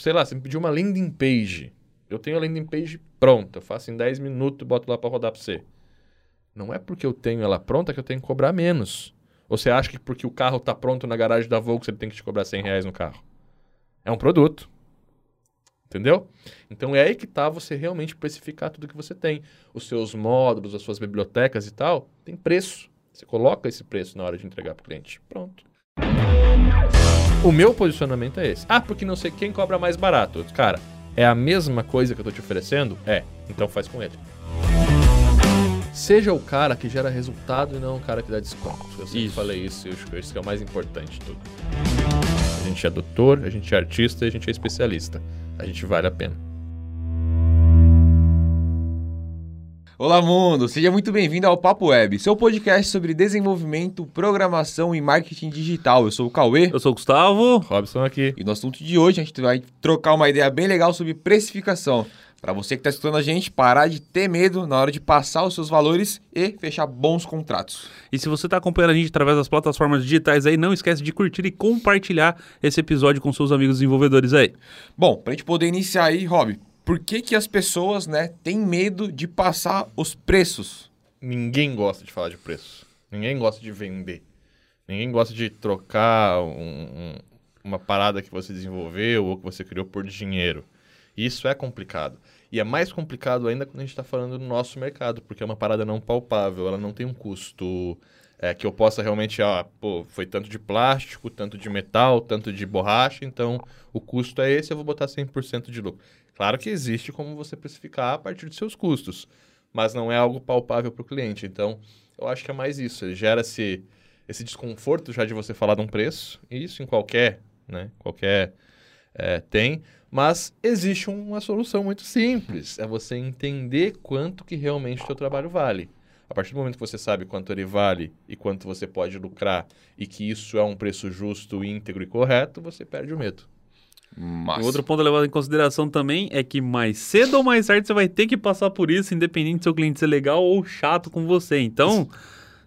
sei lá, você me pediu uma landing page. Eu tenho a landing page pronta, eu faço em 10 minutos e boto lá para rodar para você. Não é porque eu tenho ela pronta que eu tenho que cobrar menos. Ou você acha que porque o carro está pronto na garagem da Volkswagen ele tem que te cobrar 100 reais no carro? É um produto. Entendeu? Então é aí que tá você realmente precificar tudo que você tem. Os seus módulos, as suas bibliotecas e tal, tem preço. Você coloca esse preço na hora de entregar para o cliente. Pronto. O meu posicionamento é esse. Ah, porque não sei quem cobra mais barato. Cara, é a mesma coisa que eu tô te oferecendo? É. Então faz com ele. Seja o cara que gera resultado e não o cara que dá desconto. Eu sempre isso. falei isso e eu acho que isso é o mais importante de tudo. A gente é doutor, a gente é artista e a gente é especialista. A gente vale a pena. Olá, mundo! Seja muito bem-vindo ao Papo Web, seu podcast sobre desenvolvimento, programação e marketing digital. Eu sou o Cauê. Eu sou o Gustavo. Robson aqui. E no assunto de hoje a gente vai trocar uma ideia bem legal sobre precificação. Para você que está escutando a gente, parar de ter medo na hora de passar os seus valores e fechar bons contratos. E se você está acompanhando a gente através das plataformas digitais aí, não esquece de curtir e compartilhar esse episódio com seus amigos desenvolvedores aí. Bom, para a gente poder iniciar aí, Rob, por que, que as pessoas né, têm medo de passar os preços? Ninguém gosta de falar de preço. Ninguém gosta de vender. Ninguém gosta de trocar um, um, uma parada que você desenvolveu ou que você criou por dinheiro. Isso é complicado. E é mais complicado ainda quando a gente está falando do nosso mercado, porque é uma parada não palpável, ela não tem um custo é, que eu possa realmente, ah, pô, foi tanto de plástico, tanto de metal, tanto de borracha, então o custo é esse, eu vou botar 100% de lucro. Claro que existe como você precificar a partir dos seus custos, mas não é algo palpável para o cliente. Então, eu acho que é mais isso. Ele gera esse, esse desconforto já de você falar de um preço, e isso em qualquer, né? Qualquer é, tem. Mas existe uma solução muito simples. É você entender quanto que realmente o seu trabalho vale. A partir do momento que você sabe quanto ele vale e quanto você pode lucrar e que isso é um preço justo, íntegro e correto, você perde o medo. Massa. Outro ponto a levar em consideração também é que mais cedo ou mais tarde você vai ter que passar por isso, independente do seu cliente ser legal ou chato com você. Então,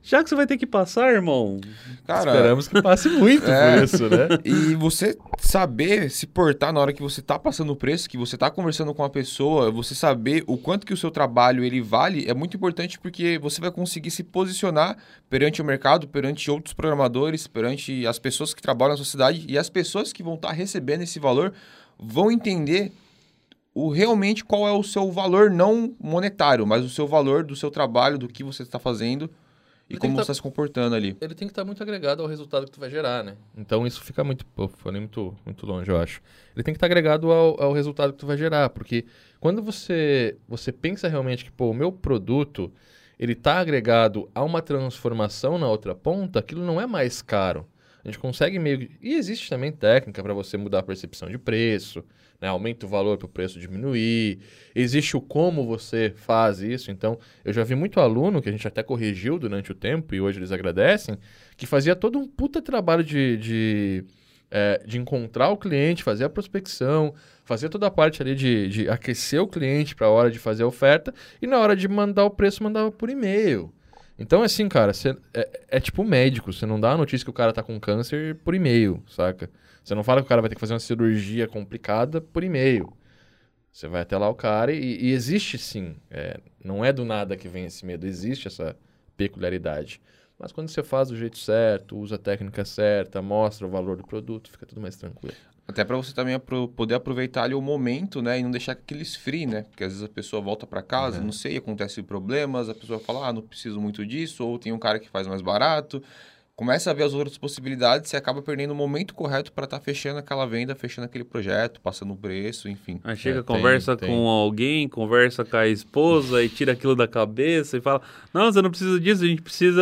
já que você vai ter que passar, irmão. Cara, esperamos que passe muito é, por isso, né? E você saber se portar na hora que você tá passando o preço, que você tá conversando com a pessoa, você saber o quanto que o seu trabalho ele vale, é muito importante porque você vai conseguir se posicionar perante o mercado, perante outros programadores, perante as pessoas que trabalham na sua cidade e as pessoas que vão estar tá recebendo esse valor vão entender o realmente qual é o seu valor não monetário, mas o seu valor do seu trabalho, do que você está fazendo e como você está tá se comportando ali. Ele tem que estar tá muito agregado ao resultado que tu vai gerar, né? Então isso fica muito, pô, falei muito, muito longe, eu acho. Ele tem que estar tá agregado ao, ao resultado que tu vai gerar, porque quando você, você pensa realmente que, pô, o meu produto, ele está agregado a uma transformação na outra ponta, aquilo não é mais caro. A gente consegue meio... E existe também técnica para você mudar a percepção de preço, né? aumenta o valor para o preço diminuir. Existe o como você faz isso. Então, eu já vi muito aluno, que a gente até corrigiu durante o tempo, e hoje eles agradecem, que fazia todo um puta trabalho de, de, é, de encontrar o cliente, fazer a prospecção, fazer toda a parte ali de, de aquecer o cliente para a hora de fazer a oferta, e na hora de mandar o preço, mandava por e-mail. Então, assim, cara, cê, é, é tipo médico, você não dá a notícia que o cara tá com câncer por e-mail, saca? Você não fala que o cara vai ter que fazer uma cirurgia complicada por e-mail. Você vai até lá o cara e, e existe sim. É, não é do nada que vem esse medo, existe essa peculiaridade. Mas quando você faz do jeito certo, usa a técnica certa, mostra o valor do produto, fica tudo mais tranquilo. Até para você também poder aproveitar ali o momento, né? E não deixar que aquele esfrie, né? Porque às vezes a pessoa volta para casa, uhum. não sei, acontece problemas, a pessoa fala, ah, não preciso muito disso, ou tem um cara que faz mais barato começa a ver as outras possibilidades, você acaba perdendo o momento correto para estar tá fechando aquela venda, fechando aquele projeto, passando o preço, enfim. Aí chega, é, conversa tem, com tem. alguém, conversa com a esposa e tira aquilo da cabeça e fala: Não, você não precisa disso, a gente precisa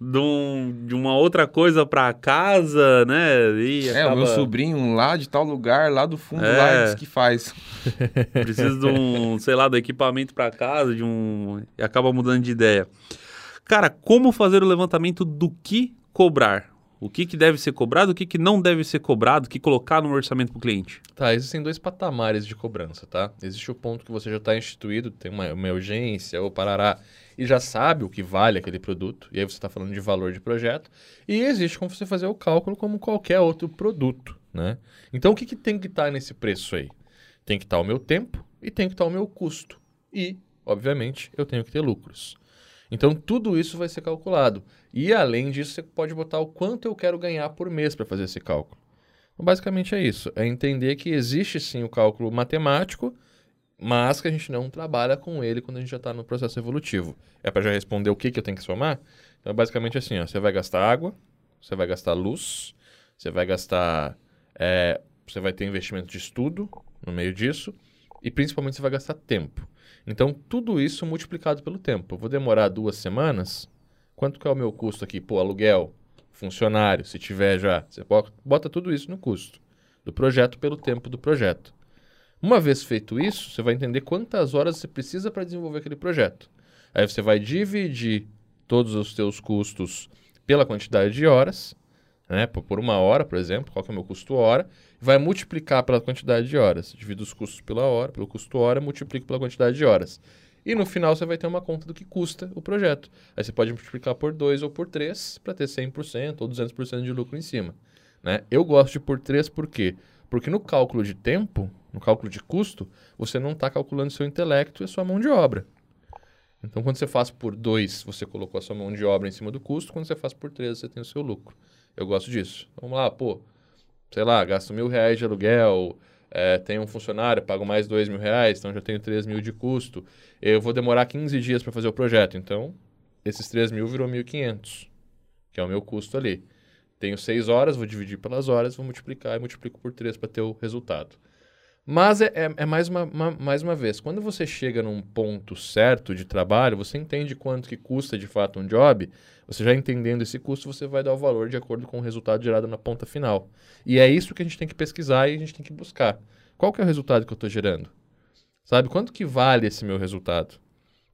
de, um, de uma outra coisa para casa, né? E é, acaba... o meu sobrinho lá de tal lugar, lá do fundo, é. lá, diz que faz. Precisa de um, sei lá, do equipamento para casa, de um. E acaba mudando de ideia. Cara, como fazer o levantamento do que cobrar? O que, que deve ser cobrado, o que, que não deve ser cobrado, o que colocar no orçamento para o cliente? Tá, existem dois patamares de cobrança, tá? Existe o ponto que você já está instituído, tem uma, uma urgência ou parará, e já sabe o que vale aquele produto, e aí você está falando de valor de projeto, e existe como você fazer o cálculo como qualquer outro produto. né? Então o que, que tem que estar nesse preço aí? Tem que estar o meu tempo e tem que estar o meu custo. E, obviamente, eu tenho que ter lucros. Então tudo isso vai ser calculado. E além disso, você pode botar o quanto eu quero ganhar por mês para fazer esse cálculo. Então, basicamente é isso. É entender que existe sim o cálculo matemático, mas que a gente não trabalha com ele quando a gente já está no processo evolutivo. É para já responder o que, que eu tenho que somar? Então, basicamente assim, ó, você vai gastar água, você vai gastar luz, você vai gastar... É, você vai ter investimento de estudo no meio disso, e principalmente você vai gastar tempo. Então, tudo isso multiplicado pelo tempo. Eu vou demorar duas semanas, quanto que é o meu custo aqui? Pô, aluguel, funcionário, se tiver já. Você bota tudo isso no custo do projeto pelo tempo do projeto. Uma vez feito isso, você vai entender quantas horas você precisa para desenvolver aquele projeto. Aí você vai dividir todos os seus custos pela quantidade de horas, né? Por uma hora, por exemplo, qual que é o meu custo hora, vai multiplicar pela quantidade de horas. Divido os custos pela hora, pelo custo hora, multiplico pela quantidade de horas. E no final você vai ter uma conta do que custa o projeto. Aí você pode multiplicar por 2 ou por 3 para ter 100% ou 200% de lucro em cima. Né? Eu gosto de por 3 por quê? Porque no cálculo de tempo, no cálculo de custo, você não está calculando seu intelecto e a sua mão de obra. Então, quando você faz por 2, você colocou a sua mão de obra em cima do custo. Quando você faz por 3, você tem o seu lucro. Eu gosto disso. Vamos lá, pô, sei lá, gasto mil reais de aluguel, é, tenho um funcionário, pago mais dois mil reais, então já tenho três mil de custo. Eu vou demorar 15 dias para fazer o projeto, então esses três mil virou 1.500, que é o meu custo ali. Tenho seis horas, vou dividir pelas horas, vou multiplicar e multiplico por três para ter o resultado. Mas é, é, é mais, uma, uma, mais uma vez, quando você chega num ponto certo de trabalho, você entende quanto que custa de fato um job, você já entendendo esse custo, você vai dar o valor de acordo com o resultado gerado na ponta final. E é isso que a gente tem que pesquisar e a gente tem que buscar. Qual que é o resultado que eu estou gerando? Sabe, quanto que vale esse meu resultado?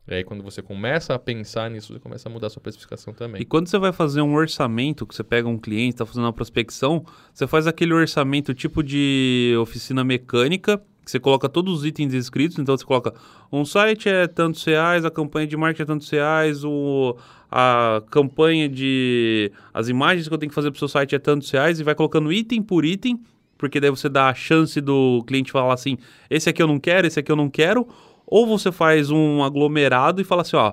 E aí, quando você começa a pensar nisso, você começa a mudar a sua precificação também. E quando você vai fazer um orçamento, que você pega um cliente, está fazendo uma prospecção, você faz aquele orçamento tipo de oficina mecânica, que você coloca todos os itens escritos, então você coloca um site é tantos reais, a campanha de marketing é tantos reais, o, a campanha de... as imagens que eu tenho que fazer para o seu site é tantos reais, e vai colocando item por item, porque daí você dá a chance do cliente falar assim, esse aqui eu não quero, esse aqui eu não quero, ou você faz um aglomerado e fala assim, ó,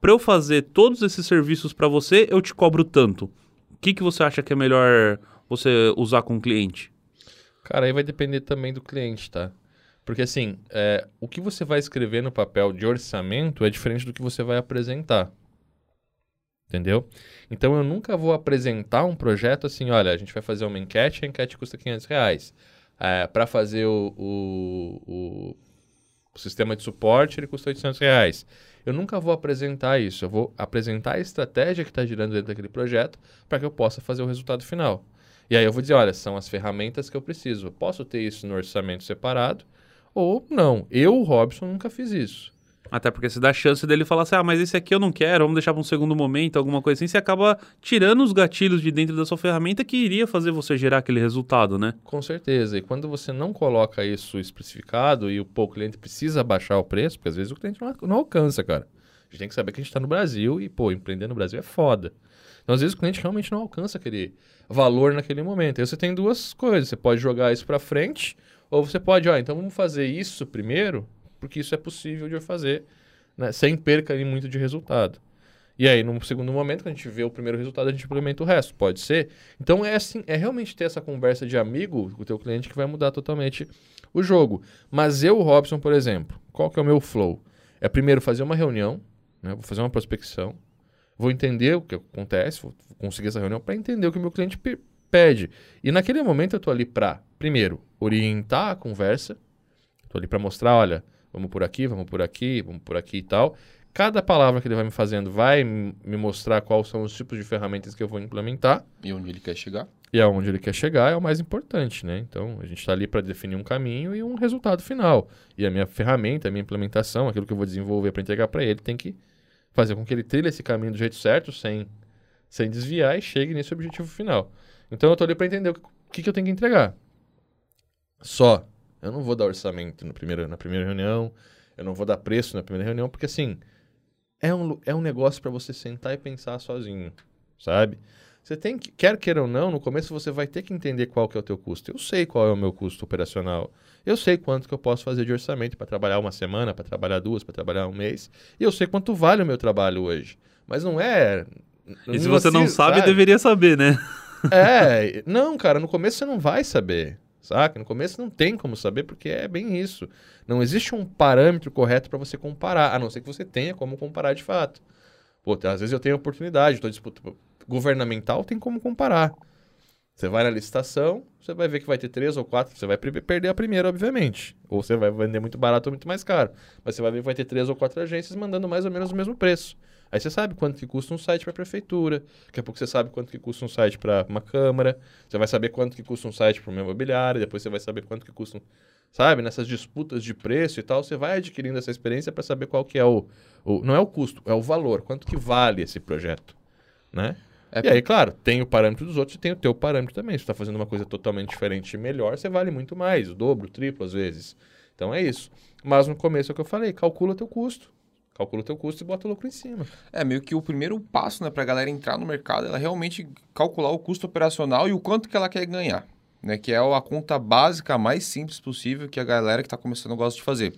para eu fazer todos esses serviços para você, eu te cobro tanto. O que, que você acha que é melhor você usar com o cliente? Cara, aí vai depender também do cliente, tá? Porque assim, é, o que você vai escrever no papel de orçamento é diferente do que você vai apresentar. Entendeu? Então eu nunca vou apresentar um projeto assim, olha, a gente vai fazer uma enquete, a enquete custa 500 reais. É, para fazer o, o, o o sistema de suporte ele custa 800 reais. Eu nunca vou apresentar isso. Eu vou apresentar a estratégia que está girando dentro daquele projeto para que eu possa fazer o resultado final. E aí eu vou dizer, olha, são as ferramentas que eu preciso. Eu posso ter isso no orçamento separado ou não. Eu, Robson, nunca fiz isso. Até porque se dá chance dele falar assim, ah, mas esse aqui eu não quero, vamos deixar para um segundo momento, alguma coisa assim, você acaba tirando os gatilhos de dentro da sua ferramenta que iria fazer você gerar aquele resultado, né? Com certeza. E quando você não coloca isso especificado e o, pô, o cliente precisa baixar o preço, porque às vezes o cliente não, não alcança, cara. A gente tem que saber que a gente está no Brasil e, pô, empreender no Brasil é foda. Então, às vezes, o cliente realmente não alcança aquele valor naquele momento. Aí você tem duas coisas. Você pode jogar isso para frente, ou você pode, ó, então vamos fazer isso primeiro porque isso é possível de fazer, né, sem perca muito de resultado. E aí, no segundo momento, quando a gente vê o primeiro resultado, a gente implementa o resto. Pode ser. Então, é assim, é realmente ter essa conversa de amigo com o teu cliente que vai mudar totalmente o jogo. Mas eu, Robson, por exemplo, qual que é o meu flow? É primeiro fazer uma reunião, né, vou fazer uma prospecção, vou entender o que acontece, vou conseguir essa reunião para entender o que o meu cliente pede. E naquele momento eu estou ali para, primeiro, orientar a conversa, estou ali para mostrar, olha, vamos por aqui, vamos por aqui, vamos por aqui e tal. Cada palavra que ele vai me fazendo vai me mostrar quais são os tipos de ferramentas que eu vou implementar. E onde ele quer chegar. E aonde ele quer chegar é o mais importante, né? Então, a gente está ali para definir um caminho e um resultado final. E a minha ferramenta, a minha implementação, aquilo que eu vou desenvolver para entregar para ele, tem que fazer com que ele trilhe esse caminho do jeito certo, sem, sem desviar e chegue nesse objetivo final. Então, eu estou ali para entender o que, que eu tenho que entregar. Só. Eu não vou dar orçamento no primeiro, na primeira reunião, eu não vou dar preço na primeira reunião, porque assim, é um, é um negócio para você sentar e pensar sozinho, sabe? Você tem que, quer queira ou não, no começo você vai ter que entender qual que é o teu custo. Eu sei qual é o meu custo operacional. Eu sei quanto que eu posso fazer de orçamento para trabalhar uma semana, para trabalhar duas, para trabalhar um mês. E eu sei quanto vale o meu trabalho hoje. Mas não é. E se você não sabe, sabe, deveria saber, né? É, não, cara, no começo você não vai saber. Saca? No começo não tem como saber, porque é bem isso. Não existe um parâmetro correto para você comparar, a não ser que você tenha como comparar de fato. Pô, às vezes eu tenho oportunidade, estou disputando. Governamental tem como comparar. Você vai na licitação, você vai ver que vai ter três ou quatro, você vai perder a primeira, obviamente. Ou você vai vender muito barato ou muito mais caro. Mas você vai ver que vai ter três ou quatro agências mandando mais ou menos o mesmo preço. Aí você sabe quanto que custa um site para a prefeitura, daqui a pouco você sabe quanto que custa um site para uma câmara, você vai saber quanto que custa um site para uma imobiliária, depois você vai saber quanto que custa um... Sabe, nessas disputas de preço e tal, você vai adquirindo essa experiência para saber qual que é o, o... Não é o custo, é o valor, quanto que vale esse projeto, né? É e aí, claro, tem o parâmetro dos outros e tem o teu parâmetro também. Se você está fazendo uma coisa totalmente diferente e melhor, você vale muito mais, o dobro, o triplo às vezes. Então é isso. Mas no começo é o que eu falei, calcula o teu custo. Calcula o teu custo e bota o lucro em cima. É, meio que o primeiro passo, né, para a galera entrar no mercado, ela realmente calcular o custo operacional e o quanto que ela quer ganhar, né, que é a conta básica mais simples possível que a galera que está começando gosta de fazer.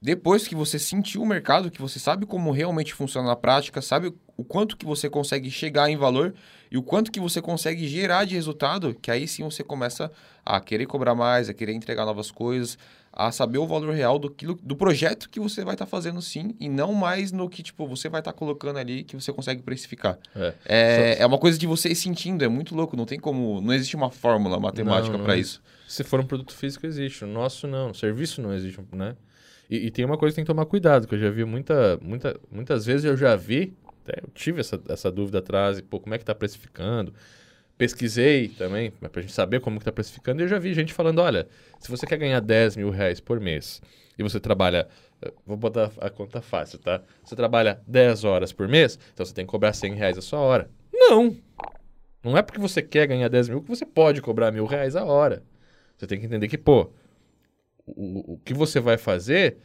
Depois que você sentiu o mercado, que você sabe como realmente funciona na prática, sabe o quanto que você consegue chegar em valor e o quanto que você consegue gerar de resultado, que aí sim você começa a querer cobrar mais, a querer entregar novas coisas, a saber o valor real do, do projeto que você vai estar tá fazendo sim, e não mais no que tipo você vai estar tá colocando ali que você consegue precificar. É, é, é, uma coisa de você ir sentindo, é muito louco, não tem como, não existe uma fórmula matemática para isso. Se for um produto físico existe, o nosso não, o serviço não existe, né? E, e, tem uma coisa que tem que tomar cuidado, que eu já vi muita, muita, muitas vezes eu já vi, até eu tive essa, essa dúvida atrás, pô, como é que está precificando? Pesquisei também, para a gente saber como está precificando, e eu já vi gente falando, olha, se você quer ganhar 10 mil reais por mês e você trabalha, eh, vou botar a conta fácil, tá? Você trabalha 10 horas por mês, então você tem que cobrar 100 reais a sua hora. Não! Não é porque você quer ganhar 10 mil que você pode cobrar mil reais a hora. Você tem que entender que, pô, o, o que você vai fazer,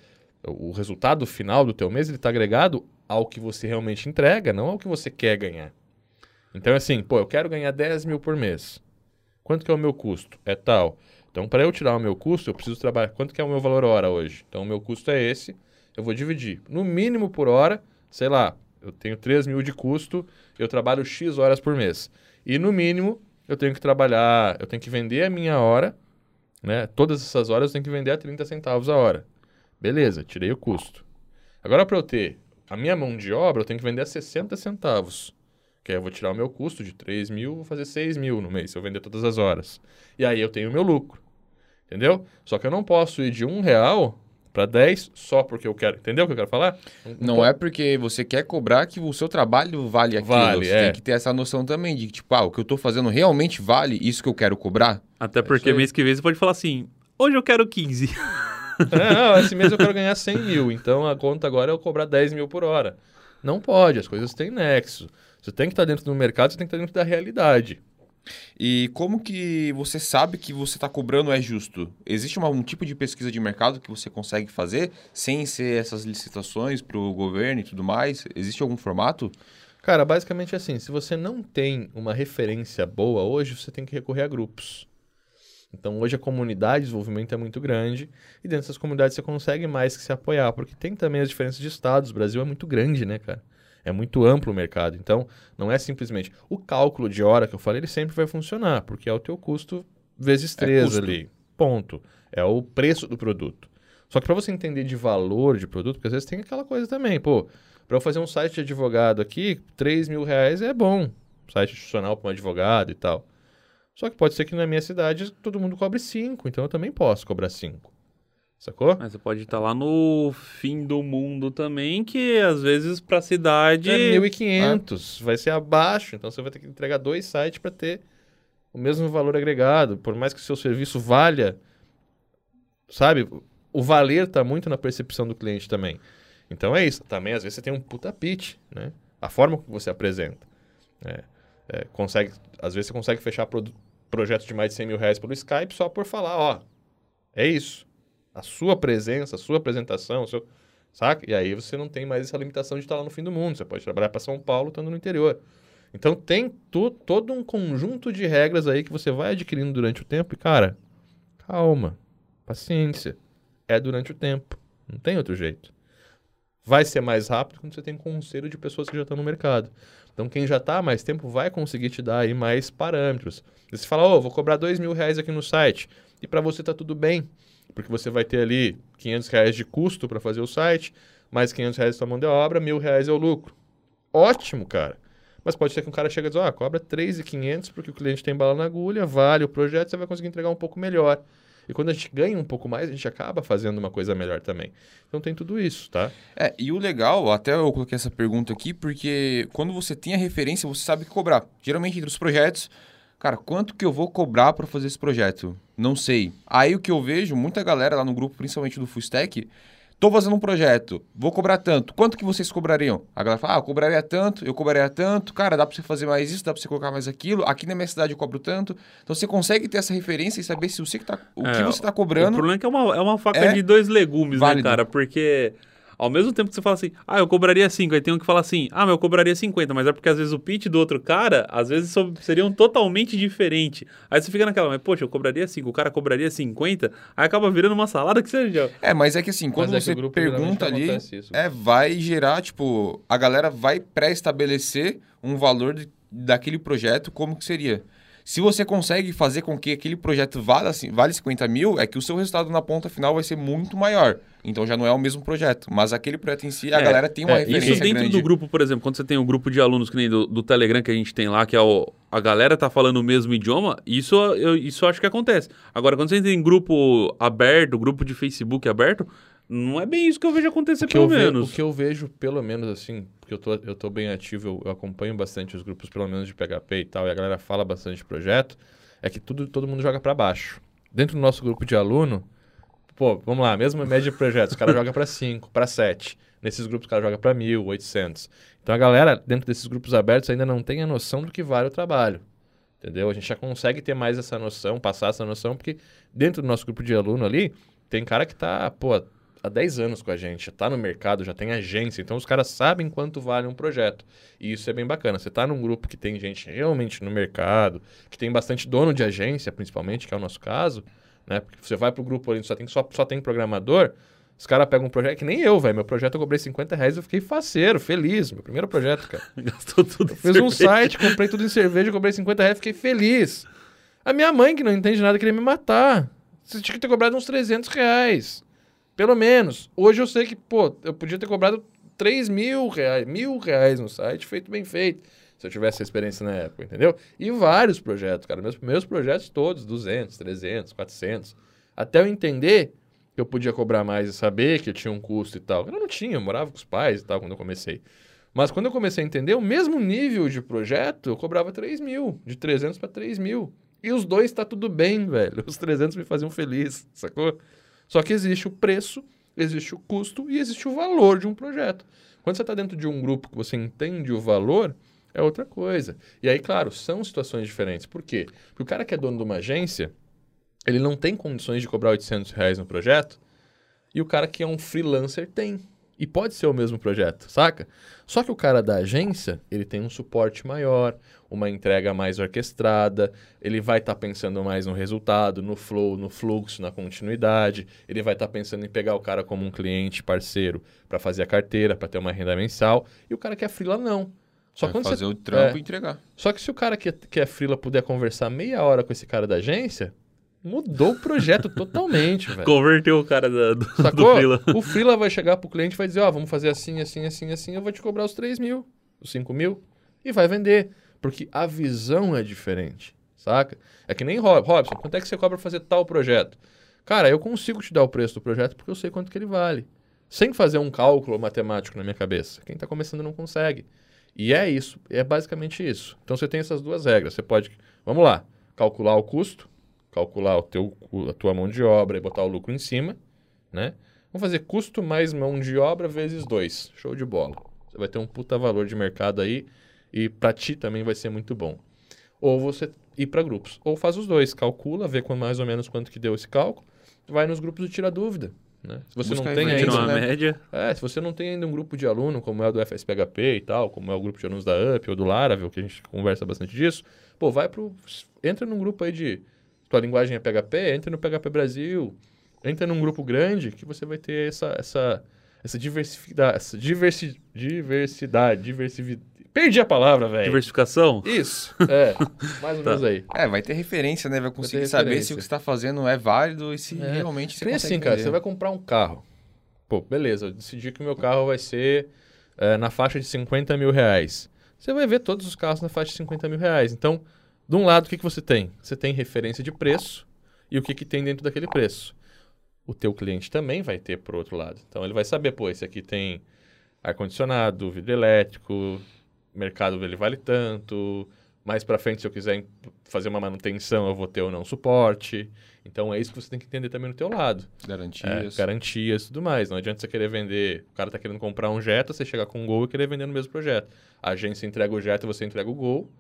o resultado final do teu mês, ele está agregado ao que você realmente entrega, não ao que você quer ganhar. Então, assim, pô, eu quero ganhar 10 mil por mês. Quanto que é o meu custo? É tal. Então, para eu tirar o meu custo, eu preciso trabalhar. Quanto que é o meu valor hora hoje? Então, o meu custo é esse. Eu vou dividir. No mínimo por hora, sei lá, eu tenho 3 mil de custo, eu trabalho X horas por mês. E no mínimo, eu tenho que trabalhar, eu tenho que vender a minha hora né? Todas essas horas eu tenho que vender a 30 centavos a hora. Beleza, tirei o custo. Agora, para eu ter a minha mão de obra, eu tenho que vender a 60 centavos. Que aí eu vou tirar o meu custo de 3 mil, vou fazer 6 mil no mês, se eu vender todas as horas. E aí eu tenho o meu lucro. Entendeu? Só que eu não posso ir de um real para 10 só porque eu quero. Entendeu o que eu quero falar? Não, não é porque você quer cobrar que o seu trabalho vale aquilo. Vale, você é. tem que ter essa noção também de que, tipo, ah, o que eu estou fazendo realmente vale isso que eu quero cobrar. Até porque é mês que vem você pode falar assim, hoje eu quero 15. é, não, esse mês eu quero ganhar 100 mil, então a conta agora é eu cobrar 10 mil por hora. Não pode, as coisas têm nexo. Você tem que estar dentro do mercado, você tem que estar dentro da realidade. E como que você sabe que você está cobrando é justo? Existe uma, um tipo de pesquisa de mercado que você consegue fazer sem ser essas licitações para o governo e tudo mais? Existe algum formato? Cara, basicamente é assim, se você não tem uma referência boa hoje, você tem que recorrer a grupos. Então hoje a comunidade de desenvolvimento é muito grande e dentro dessas comunidades você consegue mais que se apoiar, porque tem também as diferenças de estados. O Brasil é muito grande, né, cara? É muito amplo o mercado. Então, não é simplesmente. O cálculo de hora que eu falei, ele sempre vai funcionar, porque é o teu custo vezes 3 é ali. Ponto. É o preço do produto. Só que para você entender de valor de produto, porque às vezes tem aquela coisa também, pô, para eu fazer um site de advogado aqui, 3 mil reais é bom. Site institucional para um advogado e tal. Só que pode ser que na minha cidade todo mundo cobre 5, então eu também posso cobrar 5. Sacou? Mas você pode estar lá no fim do mundo também, que às vezes para a cidade. É 1.500, ah. vai ser abaixo. Então você vai ter que entregar dois sites para ter o mesmo valor agregado. Por mais que o seu serviço valha, sabe? O valer está muito na percepção do cliente também. Então é isso. Também às vezes você tem um puta pitch, né? A forma que você apresenta. É, é, consegue, às vezes você consegue fechar pro, projetos de mais de 100 mil reais pelo Skype só por falar, ó, é isso a sua presença, a sua apresentação, o seu, saca? E aí você não tem mais essa limitação de estar lá no fim do mundo. Você pode trabalhar para São Paulo estando no interior. Então tem to, todo um conjunto de regras aí que você vai adquirindo durante o tempo e, cara, calma, paciência. É durante o tempo. Não tem outro jeito. Vai ser mais rápido quando você tem conselho de pessoas que já estão no mercado. Então, quem já está há mais tempo vai conseguir te dar aí mais parâmetros. Você fala, ô, oh, vou cobrar dois mil reais aqui no site. E para você tá tudo bem, porque você vai ter ali 500 reais de custo para fazer o site, mais 500 reais sua mão de obra, mil reais é o lucro. Ótimo, cara. Mas pode ser que um cara chegue e diz, ah, cobra 3,500 porque o cliente tem bala na agulha, vale o projeto, você vai conseguir entregar um pouco melhor. E quando a gente ganha um pouco mais, a gente acaba fazendo uma coisa melhor também. Então tem tudo isso, tá? É, e o legal, até eu coloquei essa pergunta aqui, porque quando você tem a referência, você sabe que cobrar. Geralmente entre os projetos, cara, quanto que eu vou cobrar para fazer esse projeto? Não sei. Aí o que eu vejo, muita galera lá no grupo, principalmente do Full Stack, Tô fazendo um projeto, vou cobrar tanto. Quanto que vocês cobrariam? A galera fala, ah, eu cobraria tanto, eu cobraria tanto. Cara, dá para você fazer mais isso, dá para você colocar mais aquilo. Aqui na minha cidade eu cobro tanto. Então você consegue ter essa referência e saber se você que tá, o é, que você está cobrando. O problema é que é uma, é uma faca é de dois legumes, né, válido. né, cara? Porque ao mesmo tempo que você fala assim, ah, eu cobraria 5, aí tem um que fala assim, ah, mas eu cobraria 50, mas é porque às vezes o pitch do outro cara, às vezes seriam totalmente diferente. Aí você fica naquela, mas poxa, eu cobraria 5, o cara cobraria 50, aí acaba virando uma salada que seja. É, mas é que assim, quando é você pergunta ali, é, vai gerar, tipo, a galera vai pré-estabelecer um valor de, daquele projeto, como que seria. Se você consegue fazer com que aquele projeto vale, assim, vale 50 mil, é que o seu resultado na ponta final vai ser muito maior. Então já não é o mesmo projeto. Mas aquele projeto em si, a é, galera tem uma é, referência Isso dentro grande. do grupo, por exemplo, quando você tem um grupo de alunos que nem do, do Telegram que a gente tem lá, que é o, a galera tá falando o mesmo idioma, isso eu, isso acho que acontece. Agora, quando você tem grupo aberto, grupo de Facebook aberto, não é bem isso que eu vejo acontecer, pelo menos. o que eu vejo, pelo menos, assim, porque eu tô, eu tô bem ativo, eu, eu, acompanho bastante os grupos, pelo menos de PHP e tal, e a galera fala bastante de projeto, é que tudo, todo mundo joga para baixo. Dentro do nosso grupo de aluno, pô, vamos lá, mesma média de projetos, o cara joga para 5, para 7. Nesses grupos o cara joga para 1.000, 800. Então a galera, dentro desses grupos abertos, ainda não tem a noção do que vale o trabalho. Entendeu? A gente já consegue ter mais essa noção, passar essa noção, porque dentro do nosso grupo de aluno ali, tem cara que tá, pô, há 10 anos com a gente, está no mercado, já tem agência, então os caras sabem quanto vale um projeto. E isso é bem bacana. Você está num grupo que tem gente realmente no mercado, que tem bastante dono de agência, principalmente, que é o nosso caso, né? Porque você vai para o grupo ali, só tem, só, só tem programador, os caras pegam um projeto, que nem eu, velho. Meu projeto eu cobrei 50 reais, eu fiquei faceiro, feliz. Meu primeiro projeto, cara. Gastou tudo Fiz um site, comprei tudo em cerveja, cobrei 50 reais, fiquei feliz. A minha mãe, que não entende nada, queria me matar. Você tinha que ter cobrado uns 300 reais. Pelo menos. Hoje eu sei que, pô, eu podia ter cobrado 3 mil reais, mil reais no site, feito bem feito. Se eu tivesse essa experiência na época, entendeu? E vários projetos, cara. Meus primeiros projetos todos, 200, 300, 400. Até eu entender que eu podia cobrar mais e saber que tinha um custo e tal. Eu não tinha, eu morava com os pais e tal quando eu comecei. Mas quando eu comecei a entender, o mesmo nível de projeto, eu cobrava 3 mil. De 300 para 3 mil. E os dois tá tudo bem, velho. Os 300 me faziam feliz, sacou? Só que existe o preço, existe o custo e existe o valor de um projeto. Quando você está dentro de um grupo que você entende o valor, é outra coisa. E aí, claro, são situações diferentes. Por quê? Porque o cara que é dono de uma agência, ele não tem condições de cobrar 800 reais no projeto, e o cara que é um freelancer tem. E pode ser o mesmo projeto, saca? Só que o cara da agência, ele tem um suporte maior, uma entrega mais orquestrada, ele vai estar tá pensando mais no resultado, no flow, no fluxo, na continuidade, ele vai estar tá pensando em pegar o cara como um cliente parceiro para fazer a carteira, para ter uma renda mensal, e o cara que é freela não. Só vai fazer você, o trampo é, e entregar. Só que se o cara que, que é freela puder conversar meia hora com esse cara da agência, Mudou o projeto totalmente, velho. Converteu o cara da, do, Sacou? do. O Freela vai chegar pro cliente e vai dizer, ó, oh, vamos fazer assim, assim, assim, assim, eu vou te cobrar os 3 mil, os 5 mil, e vai vender. Porque a visão é diferente, saca? É que nem Rob, Robson, quanto é que você cobra pra fazer tal projeto? Cara, eu consigo te dar o preço do projeto porque eu sei quanto que ele vale. Sem fazer um cálculo matemático na minha cabeça. Quem está começando não consegue. E é isso, é basicamente isso. Então você tem essas duas regras. Você pode, vamos lá, calcular o custo, calcular o teu, a tua mão de obra e botar o lucro em cima, né? Vamos fazer custo mais mão de obra vezes dois. Show de bola. Você vai ter um puta valor de mercado aí e para ti também vai ser muito bom. Ou você ir para grupos. Ou faz os dois, calcula, vê mais ou menos quanto que deu esse cálculo, vai nos grupos e tira dúvida. Né? Se você Busca não tem ainda... Continua a né? média. É, se você não tem ainda um grupo de aluno, como é o do FSPHP e tal, como é o grupo de alunos da UP ou do Laravel, que a gente conversa bastante disso, pô, vai pro... Entra num grupo aí de... Tua linguagem é PHP, entra no PHP Brasil, entra num grupo grande que você vai ter essa... essa essa diversidade, essa diversi, diversidade, diversidade. Perdi a palavra, velho. Diversificação. Isso, é, mais ou Tá. menos aí. É, vai ter referência, né? Vai conseguir ter saber se o que você está fazendo é válido e se É. realmente você Tem assim, cara, vender. você vai comprar um carro. Pô, beleza, eu decidi que o meu carro vai ser é, na faixa de 50 mil reais. Você vai ver todos os carros na faixa de 50 mil reais. Então, de um lado, o que, que você tem? Você tem referência de preço e o que, que tem dentro daquele preço. O teu cliente também vai ter por outro lado. Então, ele vai saber, pô, esse aqui tem ar-condicionado, vidro elétrico, mercado dele vale tanto. Mais pra frente, se eu quiser fazer uma manutenção, eu vou ter ou não suporte. Então, é isso que você tem que entender também no teu lado. É, Garantias. garantias e tudo mais. Não adianta você querer vender. O cara tá querendo comprar um Jetta, você chegar com um Gol e querer vender no mesmo projeto. A agência entrega o Jetta e você entrega o Gol.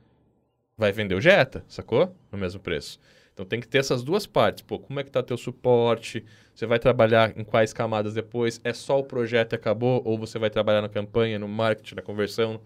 Vai vender o Jetta, sacou? No mesmo preço. Então tem que ter essas duas partes. Pô, como é que tá teu suporte? Você vai trabalhar em quais camadas depois? É só o projeto e acabou? Ou você vai trabalhar na campanha, no marketing, na conversão? O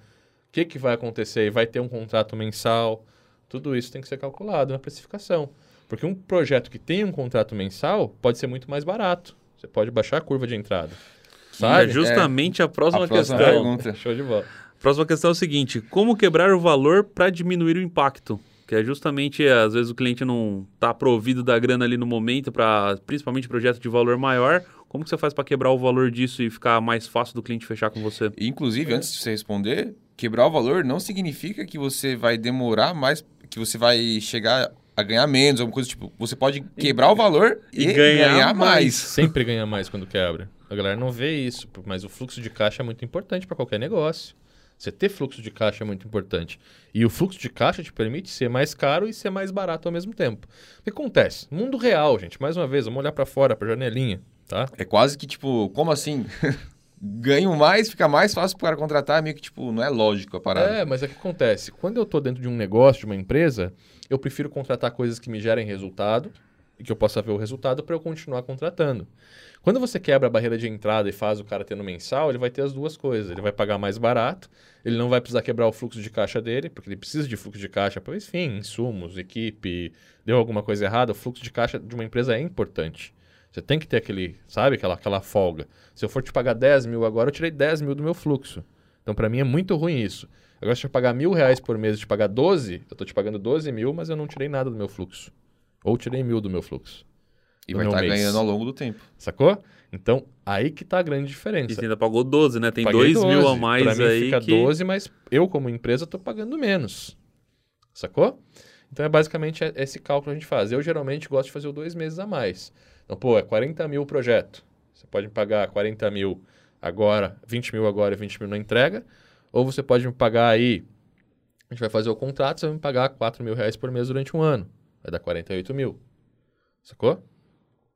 que, que vai acontecer? Vai ter um contrato mensal? Tudo isso tem que ser calculado na precificação. Porque um projeto que tem um contrato mensal pode ser muito mais barato. Você pode baixar a curva de entrada. É Sabe? justamente a próxima, A próxima questão. pergunta. Show de bola. Próxima questão é o seguinte: como quebrar o valor para diminuir o impacto? Que é justamente, às vezes, o cliente não está provido da grana ali no momento, para principalmente projeto de valor maior. Como que você faz para quebrar o valor disso e ficar mais fácil do cliente fechar com você? Inclusive, antes de você responder, quebrar o valor não significa que você vai demorar mais, que você vai chegar a ganhar menos, alguma coisa tipo. Você pode quebrar o valor e e, ganhar ganhar, mais. mais. Sempre ganha mais quando quebra. A galera não vê isso, mas o fluxo de caixa é muito importante para qualquer negócio. Você ter fluxo de caixa é muito importante. E o fluxo de caixa te permite ser mais caro e ser mais barato ao mesmo tempo. O que acontece? Mundo real, gente. Mais uma vez, vamos olhar para fora, para janelinha, tá? É quase que tipo, como assim? Ganho mais, fica mais fácil para contratar, meio que tipo, não é lógico a parada. É, mas é que acontece. Quando eu estou dentro de um negócio, de uma empresa, eu prefiro contratar coisas que me gerem resultado que eu possa ver o resultado para eu continuar contratando. Quando você quebra a barreira de entrada e faz o cara ter no mensal, ele vai ter as duas coisas. Ele vai pagar mais barato, ele não vai precisar quebrar o fluxo de caixa dele, porque ele precisa de fluxo de caixa para, enfim, insumos, equipe, deu alguma coisa errada, o fluxo de caixa de uma empresa é importante. Você tem que ter aquele, sabe, aquela, aquela folga. Se eu for te pagar 10 mil agora, eu tirei 10 mil do meu fluxo. Então, para mim, é muito ruim isso. Agora, se eu pagar mil reais por mês e te pagar 12, eu estou te pagando 12 mil, mas eu não tirei nada do meu fluxo. Ou tirei mil do meu fluxo. e vai estar mês. ganhando ao longo do tempo. Sacou? Então, aí que tá a grande E diferença. você ainda pagou 12, né? Tem Paguei 2 mil a 12. mais pra mim aí. fica que... 12, mas eu, como empresa, tô pagando menos. Sacou? Então, é basicamente é- esse cálculo que a gente faz. Eu, geralmente, gosto de fazer o dois meses a mais. Então, pô, é 40 mil o projeto. Você pode me pagar 40 mil agora, 20 mil agora e 20 mil na entrega. Ou você pode me pagar aí... A gente vai fazer o contrato, você vai me pagar 4 mil reais por mês durante um ano. Vai dar 48 mil. Sacou?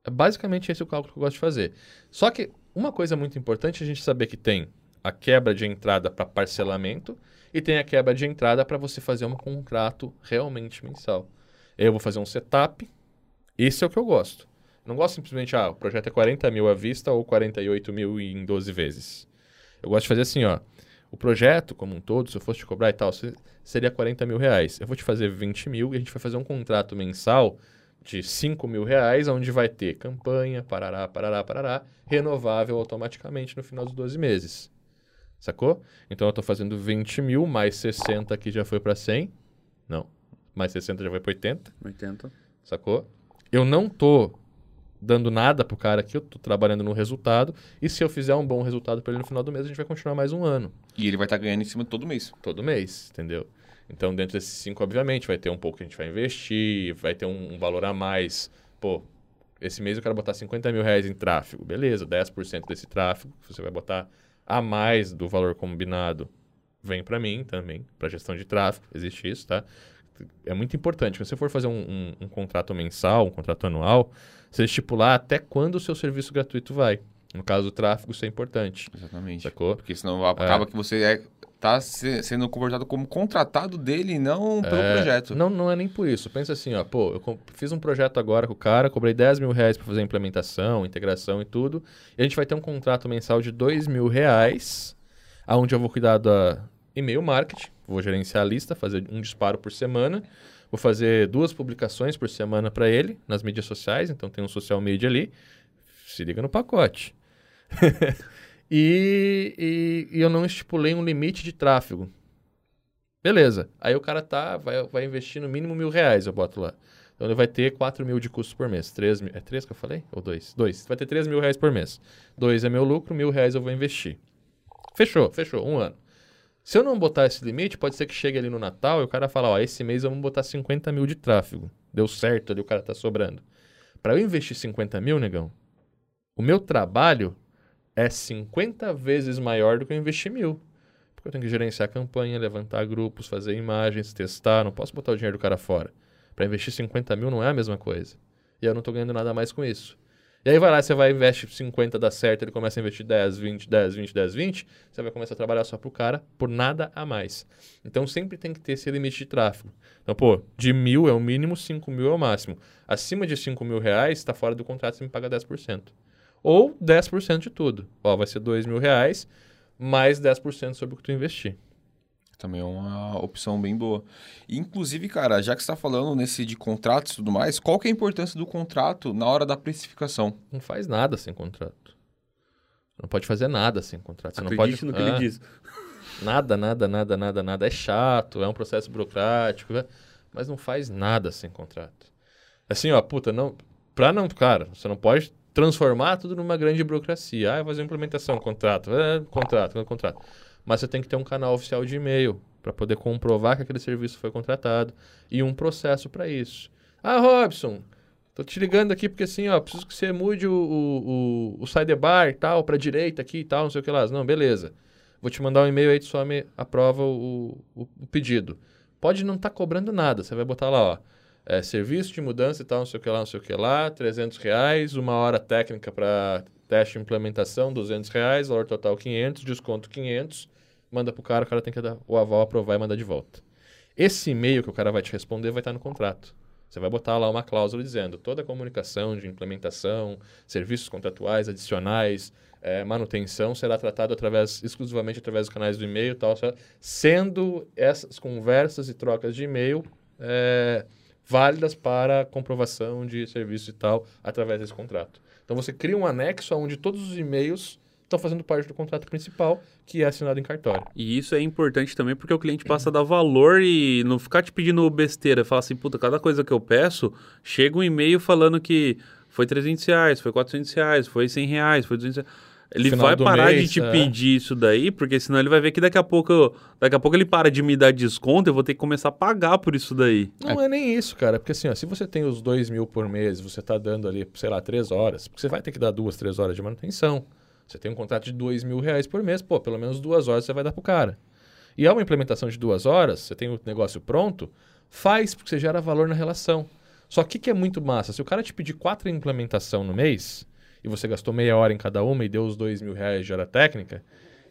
É basicamente esse o cálculo que eu gosto de fazer. Só que uma coisa muito importante é a gente saber que tem a quebra de entrada para parcelamento e tem a quebra de entrada para você fazer um contrato realmente mensal. Eu vou fazer um setup, esse é o que eu gosto. Não gosto simplesmente, ah, o projeto é 40 mil à vista ou 48 mil em 12 vezes. Eu gosto de fazer assim, ó. O projeto, como um todo, se eu fosse te cobrar e tal, se- seria 40 mil reais. Eu vou te fazer 20 mil e a gente vai fazer um contrato mensal de 5 mil reais, onde vai ter campanha, parará, parará, parará, renovável automaticamente no final dos 12 meses. Sacou? Então eu estou fazendo 20 mil, mais 60 que já foi para 100. Não, mais 60 já foi para 80. 80. Sacou? Eu não tô dando nada pro cara aqui, eu tô trabalhando no resultado. E se eu fizer um bom resultado para ele no final do mês, a gente vai continuar mais um ano. E ele vai estar ganhando em cima todo mês. Todo mês, entendeu? Então, dentro desses cinco, obviamente, vai ter um pouco que a gente vai investir, vai ter um, um valor a mais. Pô, esse mês eu quero botar 50 mil reais em tráfego. Beleza, 10% desse tráfego, você vai botar a mais do valor combinado, vem para mim também, para gestão de tráfego. Existe isso, tá? É muito importante. Quando você for fazer um, um- um contrato mensal, um contrato anual, você estipular até quando o seu serviço gratuito vai. No caso do tráfego, isso é importante. Exatamente. Sacou? Porque senão acaba que você é tá se- sendo comportado como contratado dele e não pelo É, projeto. Não, não é nem por isso. Pensa assim, ó, pô, eu fiz um projeto agora com o cara, cobrei 10 mil reais para fazer a implementação, integração e tudo. E a gente vai ter um contrato mensal de 2 mil reais, onde eu vou cuidar da e-mail marketing, vou gerenciar a lista, fazer um disparo por semana, vou fazer duas publicações por semana para ele nas mídias sociais, então tem um social media ali. Se liga no pacote. e, e- e eu não estipulei um limite de tráfego. Beleza. Aí o cara tá, vai, vai investir no mínimo mil reais, eu boto lá. Então ele vai ter 4 mil de custos por mês. 3 mil, é 3 que eu falei? Ou 2? 2. Vai ter 3 mil reais por mês. 2 é meu lucro, mil reais eu vou investir. Fechou, fechou. Um ano. Se eu não botar esse limite, pode ser que chegue ali no Natal e o cara fala, ó, esse mês vamos botar 50 mil de tráfego. Deu certo ali, o cara tá sobrando. Para eu investir 50 mil, negão, o meu trabalho é 50 vezes maior do que eu investir mil. Porque eu tenho que gerenciar a campanha, levantar grupos, fazer imagens, testar. Não posso botar o dinheiro do cara fora. Para investir 50 mil não é a mesma coisa. E eu não tô ganhando nada mais com isso. E aí vai lá, você vai investe 50, dá certo, ele começa a investir 10, 20, 10, 20, 10, 20, você vai começar a trabalhar só pro cara por nada a mais. Então sempre tem que ter esse limite de tráfego. Então, pô, de mil é o mínimo, 5 mil é o máximo. Acima de 5 mil reais, está fora do contrato, você me paga 10%. Ou 10% de tudo. Ó, vai ser 2 mil reais, mais 10% sobre o que tu investir. Também é uma opção bem boa. E, Inclusive, cara, já que você está falando nesse de contratos e tudo mais, qual que é a importância do contrato na hora da precificação? Não faz nada sem contrato. Não pode fazer nada sem contrato. Você Acredite não no pode... que Ah, ele diz. Nada, nada, nada, nada, nada. É chato, é um processo burocrático, né? mas não faz nada sem contrato. Assim, ó, puta, não. Pra não. Cara, você não pode transformar tudo numa grande burocracia. Ah, eu vou fazer implementação, contrato, é, contrato, contrato. Mas você tem que ter um canal oficial de e-mail para poder comprovar que aquele serviço foi contratado e um processo para isso. Ah, Robson, tô te ligando aqui porque assim, ó, preciso que você mude o, o, o, o sidebar e tal, para direita aqui e tal, não sei o que lá. Não, beleza. Vou te mandar um e-mail aí, tu só me aprova o, o, o pedido. Pode não estar cobrando nada, você vai botar lá, ó, é, serviço de mudança e tal, não sei o que lá, não sei o que lá, 300 reais, uma hora técnica para teste e implementação, 200 reais, valor total 500, desconto 500, manda pro cara, o cara tem que dar o aval, aprovar e mandar de volta. Esse e-mail que o cara vai te responder vai estar no contrato. Você vai botar lá uma cláusula dizendo toda a comunicação de implementação, serviços contratuais adicionais, é, manutenção será tratado através, exclusivamente através dos canais do e-mail, tal, sendo essas conversas e trocas de e-mail é, válidas para comprovação de serviço e tal através desse contrato. Então você cria um anexo onde todos os e-mails estão fazendo parte do contrato principal, que é assinado em cartório. E isso é importante também porque o cliente passa a dar valor e não ficar te pedindo besteira. Falar assim, puta, cada coisa que eu peço, chega um e-mail falando que foi 300 reais, foi 400 reais, foi 100 reais, foi 200 reais. Ele Final vai parar mês, de te é. pedir isso daí, porque senão ele vai ver que daqui a pouco, daqui a pouco ele para de me dar desconto, eu vou ter que começar a pagar por isso daí. Não é. nem isso, cara. Porque assim, ó, se você tem os dois mil por mês, você está dando ali, sei lá, três horas, porque você vai ter que dar duas, três horas de manutenção. Você tem um contrato de dois mil reais por mês, pô, pelo menos duas horas você vai dar pro cara. E é uma implementação de duas horas, você tem o negócio pronto, faz, porque você gera valor na relação. Só que o que é muito massa? Se o cara te pedir quatro implementação no mês, e você gastou meia hora em cada uma e deu os dois mil reais de hora técnica,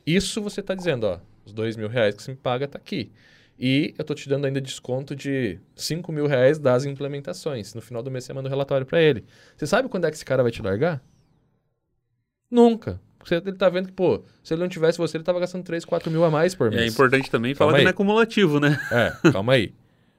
isso você está dizendo, ó, os dois mil reais que você me paga tá aqui. E eu tô te dando ainda desconto de 5 mil reais das implementações. No final do mês você manda o relatório para ele. Você sabe quando é que esse cara vai te largar? Nunca. Porque ele tá vendo que, pô, se ele não tivesse você, ele tava gastando 3, 4 mil a mais por é mês. importante também Calma falar que aí. não é cumulativo, né? É, calma aí.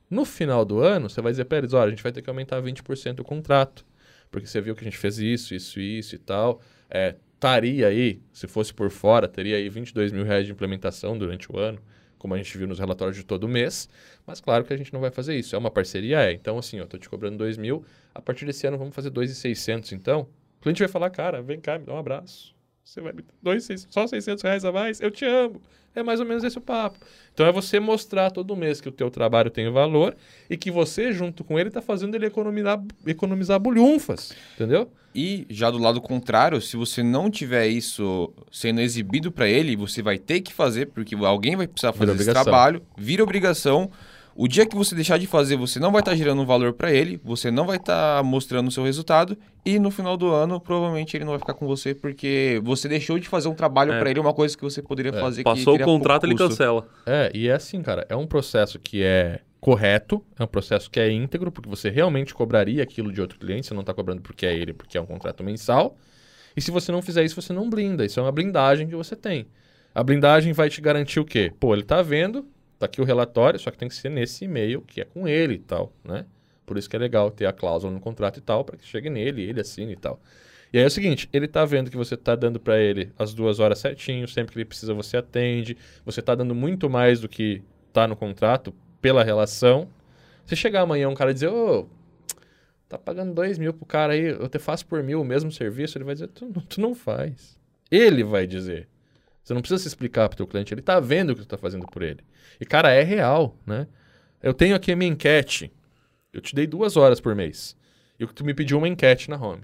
No final do ano, você vai dizer, Pérez, olha, a gente vai ter que aumentar 20% o contrato. Porque você viu que a gente fez isso, isso, isso e tal. É, estaria aí, se fosse por fora, teria aí 22 mil reais de implementação durante o ano, como a gente viu nos relatórios de todo mês. Mas claro que a gente não vai fazer isso. É uma parceria, é. Então, assim, ó, tô te cobrando 2 mil. A partir desse ano, vamos fazer 2,600, então. O cliente vai falar, cara, vem cá, me dá um abraço. Você vai me dar dois, só 600 reais a mais? Eu te amo. É mais ou menos esse o papo. Então é você mostrar todo mês que o teu trabalho tem valor e que você, junto com ele, está fazendo ele economizar, economizar bulhunfas. Entendeu? E já do lado contrário, se você não tiver isso sendo exibido para ele, você vai ter que fazer, porque alguém vai precisar fazer esse trabalho, vira obrigação. O dia que você deixar de fazer, você não vai estar gerando um valor para ele, você não vai estar mostrando o seu resultado e no final do ano, provavelmente ele não vai ficar com você porque você deixou de fazer um trabalho É. para ele, uma coisa que você poderia fazer que Passou o contrato, ele cancela. É, e é assim, cara, é um processo que é correto, é um processo que é íntegro, porque você realmente cobraria aquilo de outro cliente, você não está cobrando porque é ele, porque é um contrato mensal. E se você não fizer isso, você não blinda. Isso é uma blindagem que você tem. A blindagem vai te garantir o quê? Pô, ele tá vendo, tá aqui o relatório, só que tem que ser nesse e-mail que é com ele e tal, né? Por isso que é legal ter a cláusula no contrato e tal, para que chegue nele, ele assine e tal. E aí é o seguinte, ele tá vendo que você tá dando para ele as duas horas certinho, sempre que ele precisa você atende, você tá dando muito mais do que tá no contrato pela relação. Se chegar amanhã um cara dizer, ô, tá pagando dois mil pro cara aí, eu te faço por mil o mesmo serviço, ele vai dizer, tu, tu não faz. Ele vai dizer. Você não precisa se explicar pro teu cliente, ele tá vendo o que tu tá fazendo por ele. E, cara, é real, né? Eu tenho aqui a minha enquete. Eu te dei duas horas por mês. E tu me pediu uma enquete na home.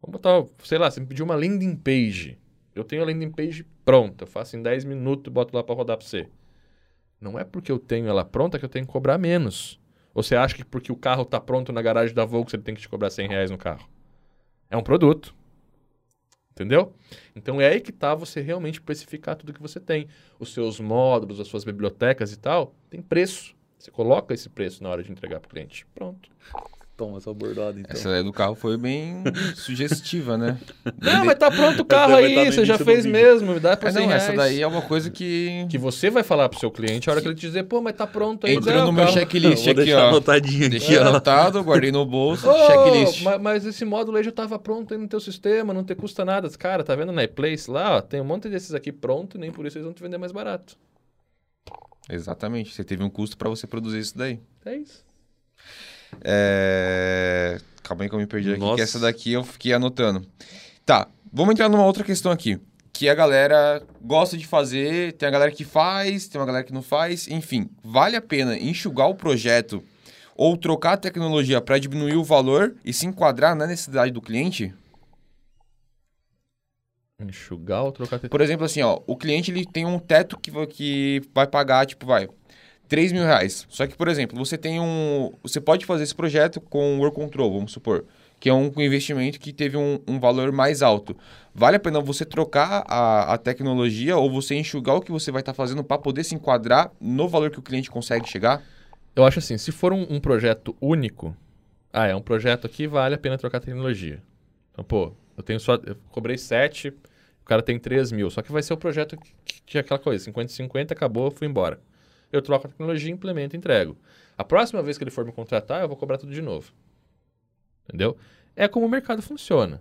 Vamos botar, sei lá, você me pediu uma landing page. Eu tenho a landing page pronta. Eu faço em 10 minutos e boto lá para rodar para você. Não é porque eu tenho ela pronta que eu tenho que cobrar menos. Ou você acha que porque o carro tá pronto na garagem da Volks ele tem que te cobrar 100 reais no carro? É um produto. Entendeu? Então é aí que tá você realmente precificar tudo que você tem. Os seus módulos, as suas bibliotecas e tal, tem preço. Você coloca esse preço na hora de entregar para o cliente. Pronto. Toma essa bordada, então. Essa daí do carro foi bem sugestiva, né? Não, mas tá pronto o carro aí, no você já fez mesmo, me dá por É, 100 não, essa daí é uma coisa que Que você vai falar pro seu cliente a hora que ele te dizer, pô, mas tá pronto aí. entrou no meu checklist Vou aqui, deixar ó. anotadinho aqui, Deixei anotado, guardei no bolso, Ô, checklist. ma- Mas, esse módulo aí já tava pronto aí no teu sistema, não te custa nada. Cara, tá vendo na iPlace lá, ó, tem um monte desses aqui pronto e nem por isso eles vão te vender mais barato. Exatamente, você teve um custo para você produzir isso daí. É isso. É... Calma aí que eu me perdi aqui, Nossa. que essa daqui eu fiquei anotando. Tá, vamos entrar numa outra questão aqui. Que a galera gosta de fazer, tem a galera que faz, tem uma galera que não faz. Enfim, vale a pena enxugar o projeto ou trocar a tecnologia para diminuir o valor e se enquadrar na necessidade do cliente? Enxugar ou trocar... te- Por exemplo, assim, ó, o cliente ele tem um teto que, que vai pagar, tipo, vai, 3 mil reais. Só que, por exemplo, você tem um. Você pode fazer esse projeto com o Work Control, vamos supor. Que é um investimento que teve um, um valor mais alto. Vale a pena você trocar a, a tecnologia ou você enxugar o que você vai estar fazendo para poder se enquadrar no valor que o cliente consegue chegar? Eu acho assim, se for um, um projeto único, ah, é um projeto aqui, vale a pena trocar tecnologia. Então, pô, eu tenho só, eu cobrei 7, o cara tem 3 mil, só que vai ser o projeto que, que, que é aquela coisa, 50 50, acabou, fui embora. Eu troco a tecnologia, implemento e entrego. A próxima vez que ele for me contratar, eu vou cobrar tudo de novo. Entendeu? É como o mercado funciona.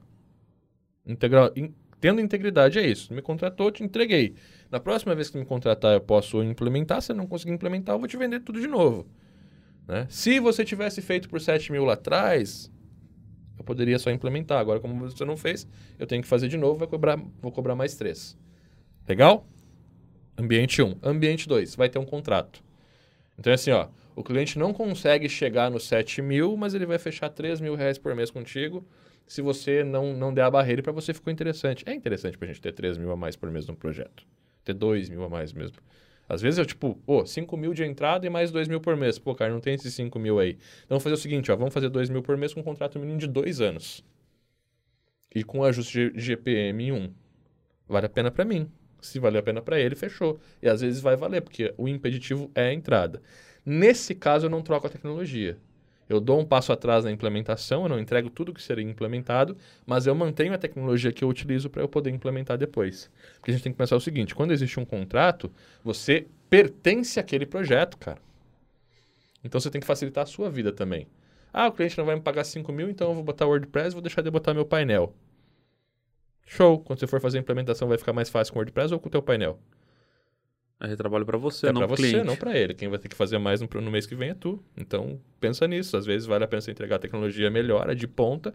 In- tendo integridade é isso. Me contratou, te entreguei. Na próxima vez que me contratar, eu posso implementar. Se eu não conseguir implementar, eu vou te vender tudo de novo. Né? Se você tivesse feito por 7 mil lá atrás, eu poderia só implementar. Agora, como você não fez, eu tenho que fazer de novo, vai cobrar, vou cobrar mais 3. Legal? Ambiente 1. Ambiente 2, vai ter um contrato. Então é assim, ó, o cliente não consegue chegar no 7 mil, mas ele vai fechar 3 mil reais por mês contigo se você não, não der a barreira para você ficou interessante. É interessante pra gente ter 3 mil a mais por mês num projeto. Ter 2 mil a mais mesmo. Às vezes eu, tipo, pô, 5 mil de entrada e mais 2 mil por mês. Pô, cara, não tem esses 5 mil aí. Então vamos fazer o seguinte, ó, vamos fazer 2 mil por mês com um contrato mínimo de 2 anos. E com ajuste de GPM em 1. Vale a pena pra mim. Se valer a pena pra ele, fechou. E às vezes vai valer, porque o impeditivo é a entrada. Nesse caso, eu não troco a tecnologia. Eu dou um passo atrás na implementação, eu não entrego tudo que seria implementado, mas eu mantenho a tecnologia que eu utilizo para eu poder implementar depois. Porque a gente tem que pensar o seguinte: quando existe um contrato, você pertence àquele projeto, cara. Então você tem que facilitar a sua vida também. Ah, o cliente não vai me pagar 5 mil, então eu vou botar WordPress e vou deixar de botar meu painel. Show! Quando você for fazer a implementação, vai ficar mais fácil com o WordPress ou com o teu painel? É trabalho pra você, é não pra pro você, cliente. não pra ele. Quem vai ter que fazer mais no, no mês que vem é tu. Então, pensa nisso. Às vezes vale a pena você entregar a tecnologia melhor, a de ponta,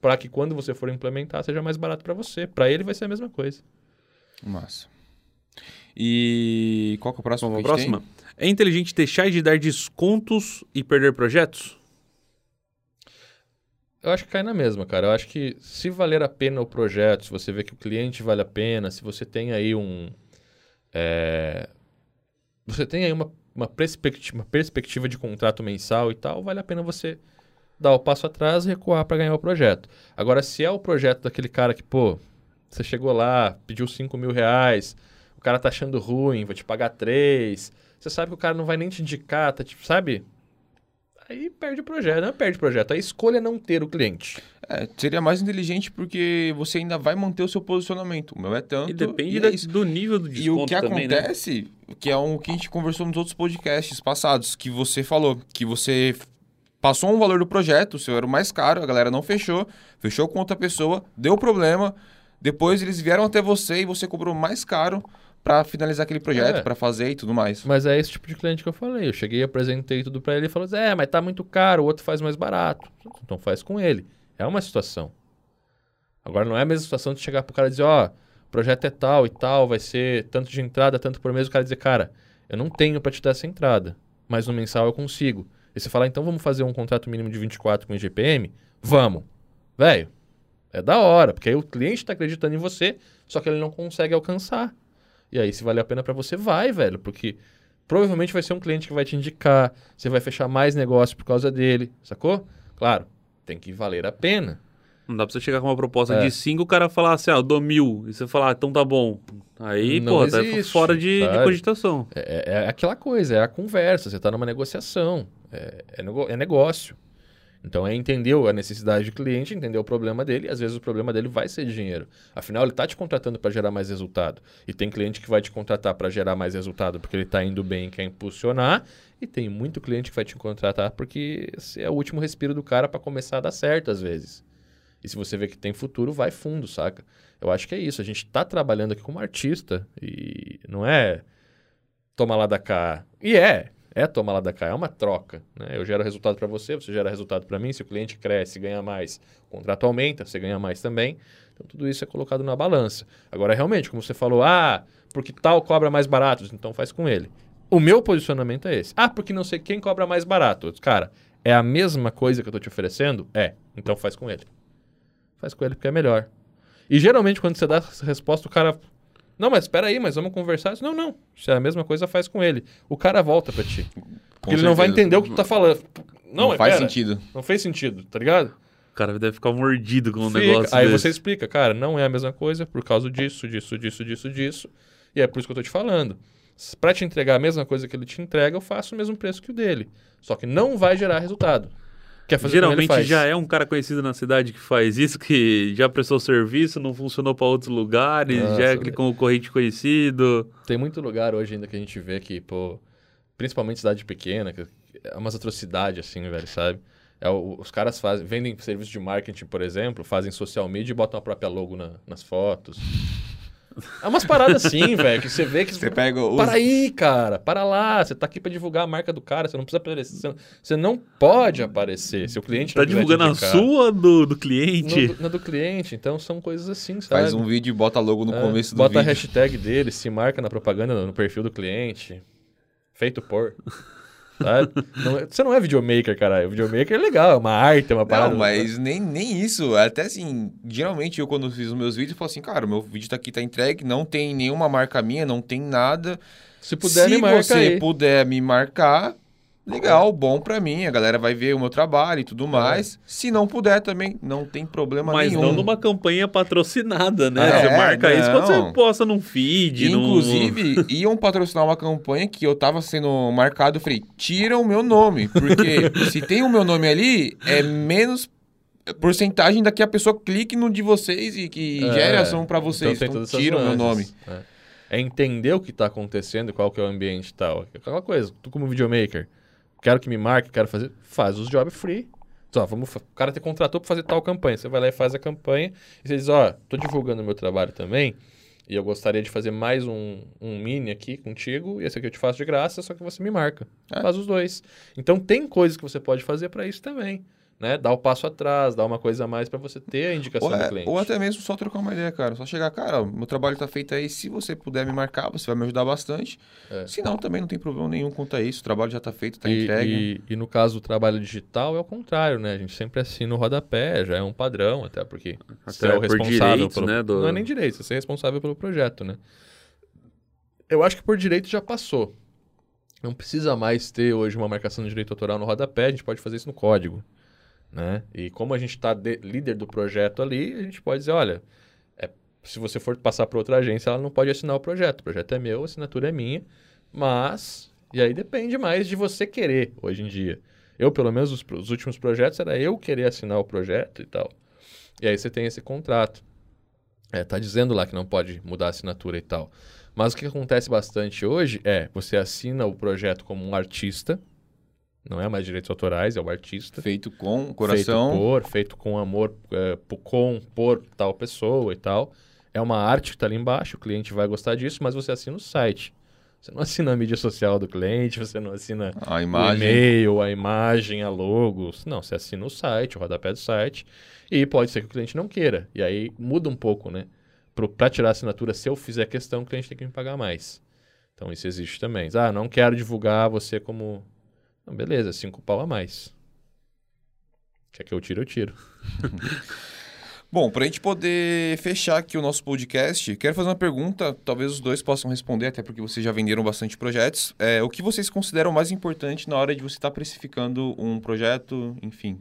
para que quando você for implementar seja mais barato para você. Para ele vai ser a mesma coisa. Massa. E qual que é o próximo? A próxima? É inteligente deixar de dar descontos e perder projetos? Eu acho que cai na mesma, cara. Eu acho que se valer a pena o projeto, se você vê que o cliente vale a pena, se você tem aí um. é, Você tem aí uma, uma, perspectiva, uma perspectiva de contrato mensal e tal, vale a pena você dar o passo atrás e recuar para ganhar o projeto. Agora, se é o projeto daquele cara que, pô, você chegou lá, pediu 5 mil reais, o cara tá achando ruim, vou te pagar 3, você sabe que o cara não vai nem te indicar, tá tipo, sabe? Aí perde o projeto, não perde o projeto. A escolha é não ter o cliente. É, seria mais inteligente porque você ainda vai manter o seu posicionamento. O meu é tanto. E depende e é isso. do nível do E desconto o que também, né? acontece, que é um que a gente conversou nos outros podcasts passados, que você falou, que você passou um valor do projeto, o seu era o mais caro, a galera não fechou, fechou com outra pessoa, deu problema, depois eles vieram até você e você cobrou mais caro pra finalizar aquele projeto, É. pra fazer e tudo mais. Mas é esse tipo de cliente que eu falei. Eu cheguei, apresentei tudo pra ele e falou: assim, É, mas tá muito caro, o outro faz mais barato. Então faz com ele. É uma situação. Agora não é a mesma situação de chegar pro cara e dizer: Ó, o projeto é tal e tal, vai ser tanto de entrada, tanto por mês. O cara dizer: Cara, eu não tenho pra te dar essa entrada, mas no mensal eu consigo. E você falar: Então vamos fazer um contrato mínimo de 24 com IGPM? Vamos. Velho, é da hora, porque aí o cliente tá acreditando em você, só que ele não consegue alcançar. E aí, se vale a pena pra você, vai, velho, porque provavelmente vai ser um cliente que vai te indicar, você vai fechar mais negócio por causa dele, sacou? Claro, tem que valer a pena. Não dá pra você chegar com uma proposta É. de 5 o cara falar assim, ah, eu dou mil. E você falar, ah, então tá bom. Aí, Não pô, tá existe, fora de, de cogitação. É, é- é aquela coisa, é a conversa, você tá numa negociação, é, é nego- é negócio. Então é entender a necessidade do cliente, entender o problema dele, e às vezes o problema dele vai ser dinheiro. Afinal, ele está te contratando para gerar mais resultado. E tem cliente que vai te contratar para gerar mais resultado porque ele está indo bem e quer impulsionar, e tem muito cliente que vai te contratar porque é o último respiro do cara para começar a dar certo às vezes. E se você vê que tem futuro, vai fundo, saca? Eu acho que é isso. A gente está trabalhando aqui como artista e não é toma lá da cá. E é, é toma lá da cá, é uma troca. Né? Eu gero resultado para você, você gera resultado para mim. Se o cliente cresce, ganha mais, o contrato aumenta, você ganha mais também. Então tudo isso é colocado na balança. Agora, realmente, como você falou, ah, porque tal cobra mais barato, então faz com ele. O meu posicionamento é esse. Ah, porque não sei quem cobra mais barato. Cara, é a mesma coisa que eu tô te oferecendo? É. Então faz com ele. Faz com ele porque é melhor. E geralmente quando você dá essa resposta, o cara. Não, mas espera aí, mas vamos conversar. Não, não. Se é a mesma coisa, faz com ele. O cara volta pra ti. Porque ele não vai entender o que tu tá falando. Não, Não, faz pera, sentido. Não fez sentido, tá ligado? O cara deve ficar mordido com um Fica. negócio Aí desse. você explica, cara, não é a mesma coisa por causa disso, disso, disso, disso, disso. E é por isso que eu tô te falando. Pra te entregar a mesma coisa que ele te entrega, eu faço o mesmo preço que o dele. Só que não vai gerar resultado. Quer fazer Geralmente já é um cara conhecido na cidade que faz isso, que já prestou serviço, não funcionou para outros lugares, Nossa, já é aquele concorrente conhecido. Tem muito lugar hoje ainda que a gente vê que, pô, principalmente cidade pequena, que é umas atrocidades assim, velho, sabe? É, os caras fazem, vendem serviço de marketing, por exemplo, fazem social media e botam a própria logo na- nas fotos. É umas paradas assim, velho, que você vê que... Você pega os... Para aí, cara, para lá. Você tá aqui pra divulgar a marca do cara, você não precisa aparecer. Você não, pode aparecer. Se o cliente Tá não te divulgando a sua do, do cliente. No, do- na do cliente, então são coisas assim, sabe? Faz um vídeo e bota logo no É, começo do bota a vídeo. hashtag dele, se marca na propaganda no perfil do cliente. Feito por. Não é- você não é videomaker, caralho. Videomaker é legal, é uma arte, é uma parada. Não, mas nem, nem isso. Até assim, geralmente eu quando fiz os meus vídeos, eu falo assim, cara, meu vídeo tá aqui, tá entregue, não tem nenhuma marca minha, não tem nada. Se puder, Se me marca você aí. puder me marcar, legal, bom pra mim. A galera vai ver o meu trabalho e tudo mais. Se não puder também, não tem problema Mas nenhum. não numa campanha patrocinada, né? É, você marca isso quando não. você posta num feed. num- Inclusive, iam patrocinar uma campanha que eu tava sendo marcado. Eu falei, tira o meu nome. Porque se tem o meu nome ali, é menos porcentagem da que a pessoa clique no de vocês e que É, gere ação pra então vocês. Então, essas tira o meu nome. É. É entender o que tá acontecendo, qual que é o ambiente e tal. Aquela coisa, tu como videomaker, quero que me marque, quero fazer, faz os job free. Só, vamos, o cara te contratou pra fazer tal campanha. Você vai lá e faz a campanha e você diz, ó, tô divulgando o meu trabalho também e eu gostaria de fazer mais um, um mini aqui contigo e esse aqui eu te faço de graça, só que você me marca. É. Faz os dois. Então tem coisas que você pode fazer para isso também. Né? Dá o passo atrás, dá uma coisa a mais para você ter a indicação Ou, do é- cliente. ou até mesmo só trocar uma ideia, cara. Só chegar, cara, meu trabalho tá feito aí. Se você puder me marcar, você vai me ajudar bastante. É. Se não, também não tem problema nenhum quanto a isso. O trabalho já tá feito, tá E, entregue. e, e no caso do trabalho digital é o contrário, né? A gente sempre assina o rodapé, já é um padrão, até porque você Até é o por responsável direitos, pelo... né, do- Não é nem direito, você é responsável pelo projeto, né? Eu acho que por direito já passou. não precisa mais ter hoje uma marcação de direito autoral no rodapé, a gente pode fazer isso no código. Né? E como a gente está líder do projeto ali, a gente pode dizer, olha, é, se você for passar para outra agência, ela não pode assinar o projeto. O projeto é meu, a assinatura é minha, mas... E aí depende mais de você querer, hoje em dia. Eu, pelo menos, os, os últimos projetos, era eu querer assinar o projeto e tal. E aí você tem esse contrato. É, tá dizendo lá que não pode mudar a assinatura e tal. Mas o que acontece bastante hoje é você assina o projeto como um artista, não é mais direitos autorais, é o artista. Feito com coração. Feito por, feito com amor, é, com, por tal pessoa e tal. É uma arte que está ali embaixo, o cliente vai gostar disso, mas você assina o site. Você não assina a mídia social do cliente, você não assina a imagem. o e-mail, a imagem, a logo. Não, você assina o site, o rodapé do site. E pode ser que o cliente não queira. E aí muda um pouco, né? Para tirar a assinatura, se eu fizer questão, o cliente tem que me pagar mais. Então isso existe também. Ah, não quero divulgar você como. Não, beleza, cinco pau a mais. Quer que eu tire, eu tiro. Bom, para a gente poder fechar aqui o nosso podcast, quero fazer uma pergunta, talvez os dois possam responder, até porque vocês já venderam bastante projetos. É, o que vocês consideram mais importante na hora de você estar tá precificando um projeto, enfim?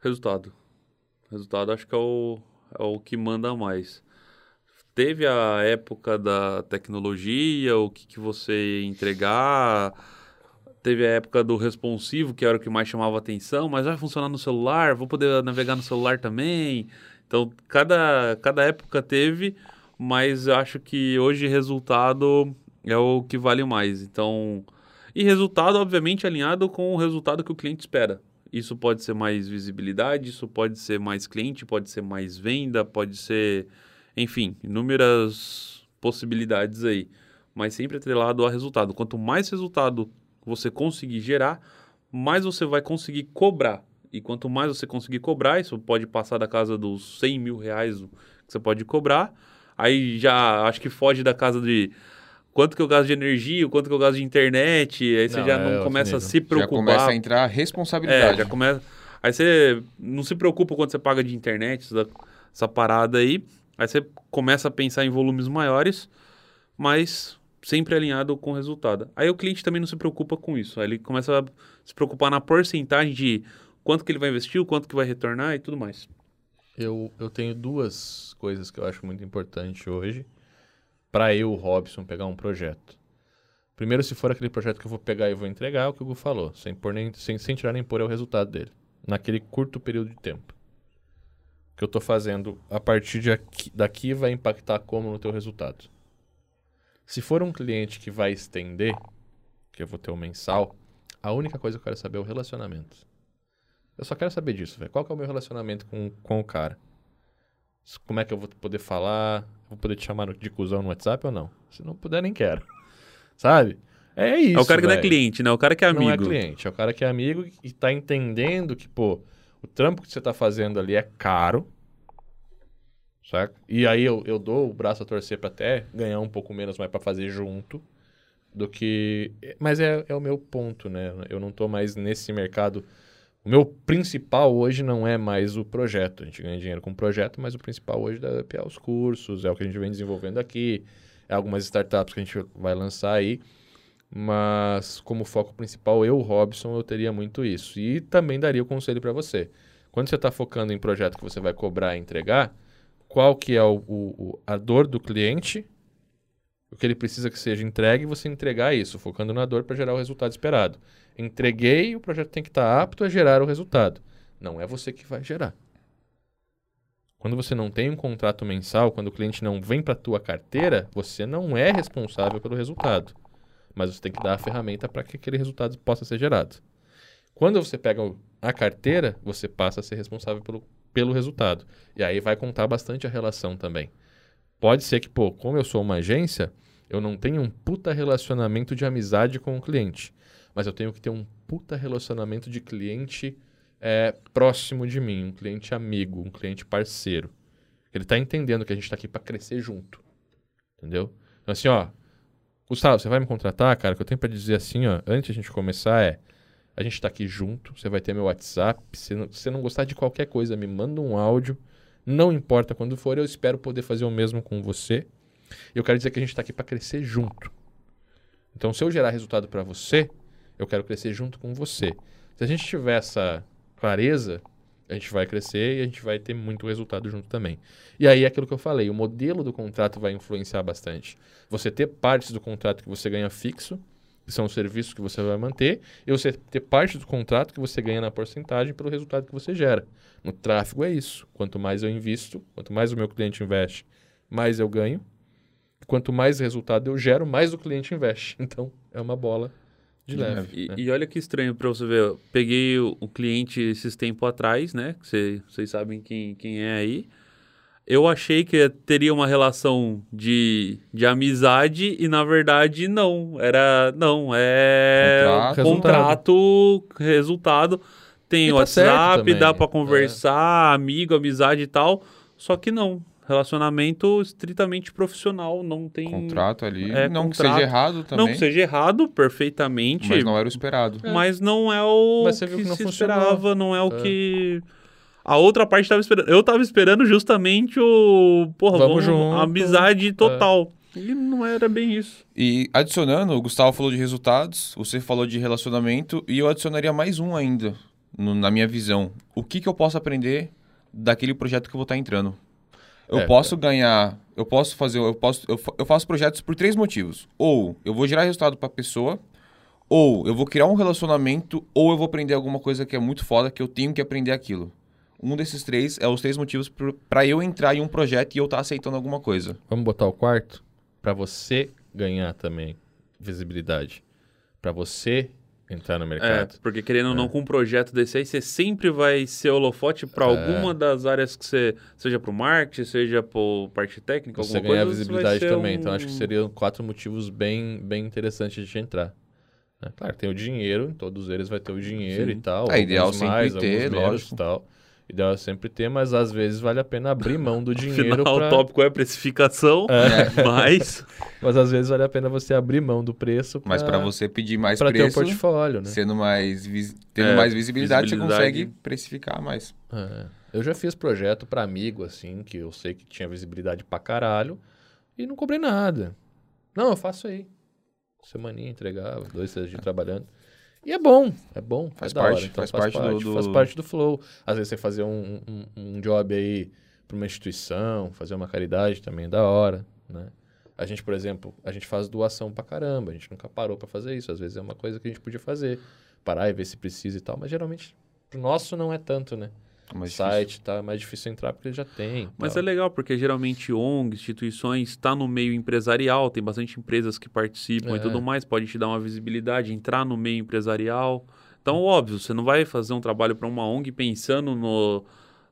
Resultado. Resultado acho que é o, é o que manda mais. Teve a época da tecnologia, o que, que você entregar Teve a época do responsivo, que era o que mais chamava atenção, mas vai funcionar no celular, vou poder navegar no celular também. Então, cada, cada época teve, mas acho que hoje resultado é o que vale mais. Então, e resultado, obviamente, alinhado com o resultado que o cliente espera. Isso pode ser mais visibilidade, isso pode ser mais cliente, pode ser mais venda, pode ser, enfim, inúmeras possibilidades aí. Mas sempre atrelado ao resultado. Quanto mais resultado você conseguir gerar, mais você vai conseguir cobrar. E quanto mais você conseguir cobrar, isso pode passar da casa dos 100 mil reais que você pode cobrar. Aí já acho que foge da casa de quanto que eu gasto de energia, quanto que eu gasto de internet. Aí você não, já não é começa a se preocupar. Já começa a entrar a responsabilidade. É, já começa. Aí você não se preocupa quando você paga de internet, essa, essa parada aí. Aí você começa a pensar em volumes maiores, mas sempre alinhado com o resultado. Aí o cliente também não se preocupa com isso. Aí ele começa a se preocupar na porcentagem de quanto que ele vai investir, o quanto que vai retornar e tudo mais. Eu, eu tenho duas coisas que eu acho muito importante hoje para eu, Robson, pegar um projeto. Primeiro, se for aquele projeto que eu vou pegar e vou entregar, é o que o Hugo falou, sem, pôr nem, sem, sem tirar nem pôr é o resultado dele, naquele curto período de tempo. O que eu estou fazendo a partir de aqui, daqui vai impactar como no teu resultado. Se for um cliente que vai estender, que eu vou ter um mensal, a única coisa que eu quero saber é o relacionamento. Eu só quero saber disso, velho. Qual que é o meu relacionamento com, com o cara? Como é que eu vou poder falar? Vou poder te chamar de cuzão no WhatsApp ou não? Se não puder, nem quero. Sabe? É isso. É o cara que véio. não é cliente, né? O cara que é amigo. Não é cliente, é o cara que é amigo e tá entendendo que, pô, o trampo que você tá fazendo ali é caro saca? E aí eu, eu dou o braço a torcer para até ganhar um pouco menos, mas para fazer junto do que... Mas é, é o meu ponto, né? Eu não tô mais nesse mercado... O meu principal hoje não é mais o projeto. A gente ganha dinheiro com o projeto, mas o principal hoje é os cursos, é o que a gente vem desenvolvendo aqui, é algumas startups que a gente vai lançar aí. Mas como foco principal, eu, Robson, eu teria muito isso. E também daria o conselho para você. Quando você está focando em projeto que você vai cobrar e entregar, qual que é o, o, a dor do cliente, o que ele precisa que seja entregue e você entregar isso, focando na dor para gerar o resultado esperado. Entreguei, o projeto tem que estar tá apto a gerar o resultado. Não é você que vai gerar. Quando você não tem um contrato mensal, quando o cliente não vem para a tua carteira, você não é responsável pelo resultado. Mas você tem que dar a ferramenta para que aquele resultado possa ser gerado. Quando você pega a carteira, você passa a ser responsável pelo pelo resultado. E aí vai contar bastante a relação também. Pode ser que, pô, como eu sou uma agência, eu não tenho um puta relacionamento de amizade com o cliente. Mas eu tenho que ter um puta relacionamento de cliente é, próximo de mim, um cliente amigo, um cliente parceiro. Ele está entendendo que a gente está aqui para crescer junto. Entendeu? Então, assim, ó, Gustavo, você vai me contratar, cara? O que eu tenho para dizer assim, ó, antes a gente começar é a gente está aqui junto. Você vai ter meu WhatsApp. Se não, não gostar de qualquer coisa, me manda um áudio. Não importa quando for, eu espero poder fazer o mesmo com você. Eu quero dizer que a gente está aqui para crescer junto. Então, se eu gerar resultado para você, eu quero crescer junto com você. Se a gente tiver essa clareza, a gente vai crescer e a gente vai ter muito resultado junto também. E aí é aquilo que eu falei, o modelo do contrato vai influenciar bastante. Você ter partes do contrato que você ganha fixo, são os serviços que você vai manter, e você ter parte do contrato que você ganha na porcentagem pelo resultado que você gera. No tráfego é isso. Quanto mais eu invisto, quanto mais o meu cliente investe, mais eu ganho. Quanto mais resultado eu gero, mais o cliente investe. Então, é uma bola de leve. E, né? e olha que estranho para você ver. Eu peguei o, o cliente esses tempos atrás, né? que cê- Vocês sabem quem, quem é aí. Eu achei que teria uma relação de, de amizade e, na verdade, não. Era. Não, é. Contrato. Contrato, resultado. Tem E tá WhatsApp, dá pra é. conversar, amigo, amizade e tal. Só que não. Relacionamento estritamente profissional. Não tem. Contrato ali. É, não que contrato. seja errado também. Não que seja errado, perfeitamente. Mas não era o esperado. Mas não é o Mas você viu que não se funcionou. esperava, não é o É. que. A outra parte tava esperando. Eu tava esperando justamente o. Porra, Vamos junto. Amizade total. E não era bem isso. E adicionando, o Gustavo falou de resultados, você falou de relacionamento, e eu adicionaria mais um ainda, no- na minha visão. O que, que eu posso aprender daquele projeto que eu vou estar entrando? Eu É, posso ganhar, eu posso fazer, eu posso, eu, eu faço projetos por três motivos. Ou eu vou gerar resultado para a pessoa, ou eu vou criar um relacionamento, ou eu vou aprender alguma coisa que é muito foda que eu tenho que aprender aquilo. Um desses três é os três motivos para eu entrar em um projeto e eu estar aceitando alguma coisa. Vamos botar o quarto? Para você ganhar também visibilidade. Para você entrar no É, mercado. porque querendo ou não, com um projeto desse aí, você sempre vai ser holofote para alguma das áreas que você. Seja pro marketing, seja pro parte técnica, Você alguma ganhar coisa. visibilidade vai ser também. um- Então, acho que seriam quatro motivos bem, bem interessantes de entrar. né? Claro, tem o dinheiro, em todos eles vai ter o dinheiro Sim. e tal. É, ideal sempre mais, ter, lógico. e tal. Ideal é sempre ter, mas às vezes vale a pena abrir mão do dinheiro Afinal, pra... o tópico é precificação, mas. Mas às vezes vale a pena você abrir mão do preço pra, Mas para você pedir mais pra ter um preço, portfólio, né? sendo mais vis- tendo É, mais visibilidade, visibilidade. você consegue precificar mais. É. Eu já fiz projeto pra amigo, assim, que eu sei que tinha visibilidade pra caralho, e não cobrei nada. Não, eu faço aí. Semaninha entregava, dois, três dias trabalhando. E é bom, é bom, Faz é parte. Então faz parte do- do- faz parte do flow. Às vezes você fazer um, um, um job aí pra uma instituição, fazer uma caridade também é da hora, né? A gente, por exemplo, a gente faz doação pra caramba, a gente nunca parou pra fazer isso. Às vezes é uma coisa que a gente podia fazer, parar e ver se precisa e tal, mas geralmente pro nosso não é tanto, né? Mas site tá mais difícil entrar porque ele já tem. Mas tal. é legal, porque geralmente ONG, instituições, está no meio empresarial, tem bastante empresas que participam É. e tudo mais, pode te dar uma visibilidade, entrar no meio empresarial. Então, óbvio, você não vai fazer um trabalho para uma ONG pensando no.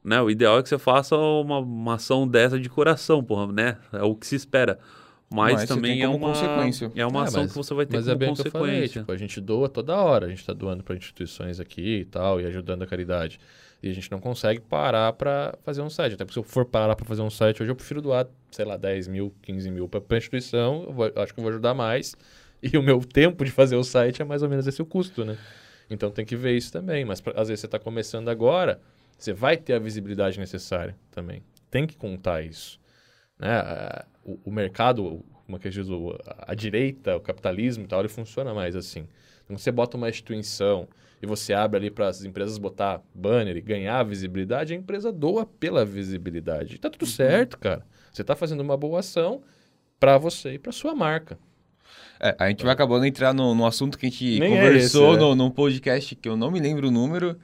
Né, o ideal é que você faça uma, uma ação dessa de coração, porra, né? É o que se espera. Mas, Mas também é uma, consequência. é uma É, ação mas- que você vai ter Mas como é bem o que eu falei, consequência. tipo, a gente doa toda hora, a gente tá doando para instituições aqui e tal, e ajudando a caridade. E a gente não consegue parar para fazer um site. Até porque se eu for parar para fazer um site hoje, eu prefiro doar, sei lá, 10 mil, 15 mil para a instituição, eu, vou- acho que eu vou ajudar mais. E o meu tempo de fazer o site é mais ou menos esse o custo, né? Então tem que ver isso também. Mas pra- às vezes você está começando agora, você vai ter a visibilidade necessária também. Tem que contar isso. Né? O, o mercado, como é que diz, o- a direita, o capitalismo e tal, ele funciona mais assim. Então você bota uma instituição e você abre ali para as empresas botar banner e ganhar visibilidade, a empresa doa pela visibilidade. E tá Uhum. tudo certo, cara. Você está fazendo uma boa ação para você e para sua marca. É, a gente vai acabando de entrar no, no assunto que a gente Nem é conversou esse, né? no, num podcast que eu não me lembro o número.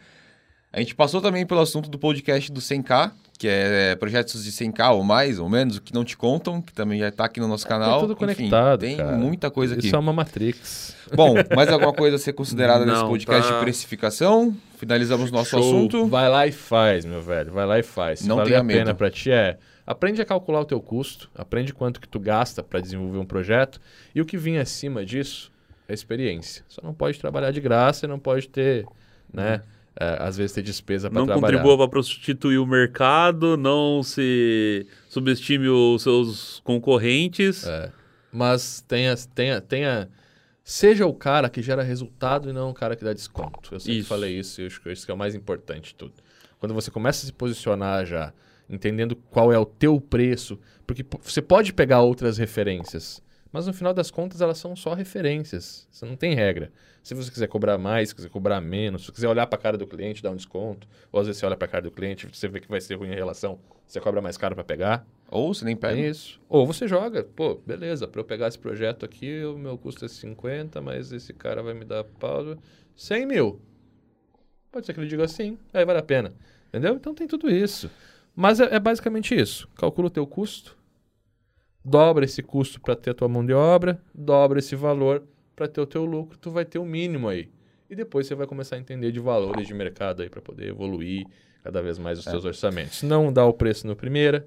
A gente passou também pelo assunto do podcast do 100K, que é projetos de 100K ou mais, ou menos, o que não te contam, que também já tá aqui no nosso canal. é tudo Enfim, conectado, Tem cara. muita coisa aqui. Isso é uma Matrix. Bom, mais alguma coisa a ser considerada nesse Não, podcast tá. de precificação? Finalizamos nosso Show. assunto. Vai lá e faz, meu velho. Vai lá e faz. Se Não tenha a pena medo. pra ti é aprende a calcular o teu custo, aprende quanto que tu gasta para desenvolver um projeto e o que vinha acima disso é experiência. Só não pode trabalhar de graça e não pode ter, né, é, às vezes ter despesa para Não trabalhar. contribua para prostituir o mercado, não se subestime os seus concorrentes. É. Mas tenha, tenha, tenha. Seja o cara que gera resultado e não o cara que dá desconto. Eu sempre Isso. falei isso e acho que isso que é o mais importante de tudo. Quando você começa a se posicionar já, entendendo qual é o teu preço, porque você pode pegar outras referências, Mas no final das contas, elas são só referências. Você não tem regra. Se você quiser cobrar mais, se quiser cobrar menos, se quiser olhar para a cara do cliente, dar um desconto, ou às vezes você olha para a cara do cliente, você vê que vai ser ruim a relação, você cobra mais caro para pegar. Ou você nem pega. É isso. Ou você joga, pô, beleza, para eu pegar esse projeto aqui, o meu custo é 50, mas esse cara vai me dar pausa 100 mil. Pode ser que ele diga assim, aí vale a pena. Entendeu? Então tem tudo isso. Mas é, é basicamente isso. Calcula o teu custo, dobra esse custo para ter a tua mão de obra, dobra esse valor para ter o teu lucro, tu vai ter o mínimo aí. E depois você vai começar a entender de valores de mercado aí para poder evoluir cada vez mais os É. seus orçamentos. Não dá o preço no primeira.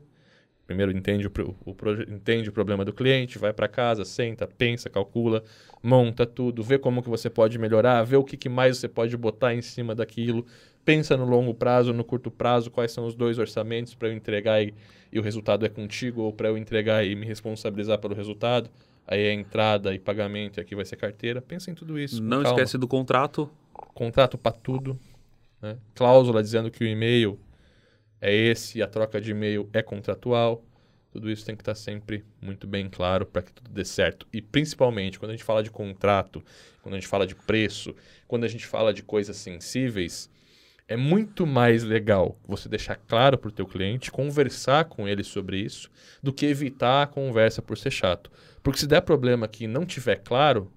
Primeiro entende o, o proje- entende o problema do cliente, vai para casa, senta, pensa, calcula, monta tudo, vê como que você pode melhorar, vê o que, que mais você pode botar em cima daquilo, pensa no longo prazo, no curto prazo, quais são os dois orçamentos para eu entregar e, e o resultado é contigo, ou para eu entregar e me responsabilizar pelo resultado. Aí é entrada e pagamento, e aqui vai ser carteira. Pensa em tudo isso. Não calma. esquece do contrato. Contrato para tudo. né? Cláusula dizendo que o e-mail é esse a troca de e-mail é contratual. Tudo isso tem que estar sempre muito bem claro para que tudo dê certo. E principalmente quando a gente fala de contrato, quando a gente fala de preço, quando a gente fala de coisas sensíveis, é muito mais legal você deixar claro para o teu cliente, conversar com ele sobre isso, do que evitar a conversa por ser chato. Porque se der problema que não tiver claro,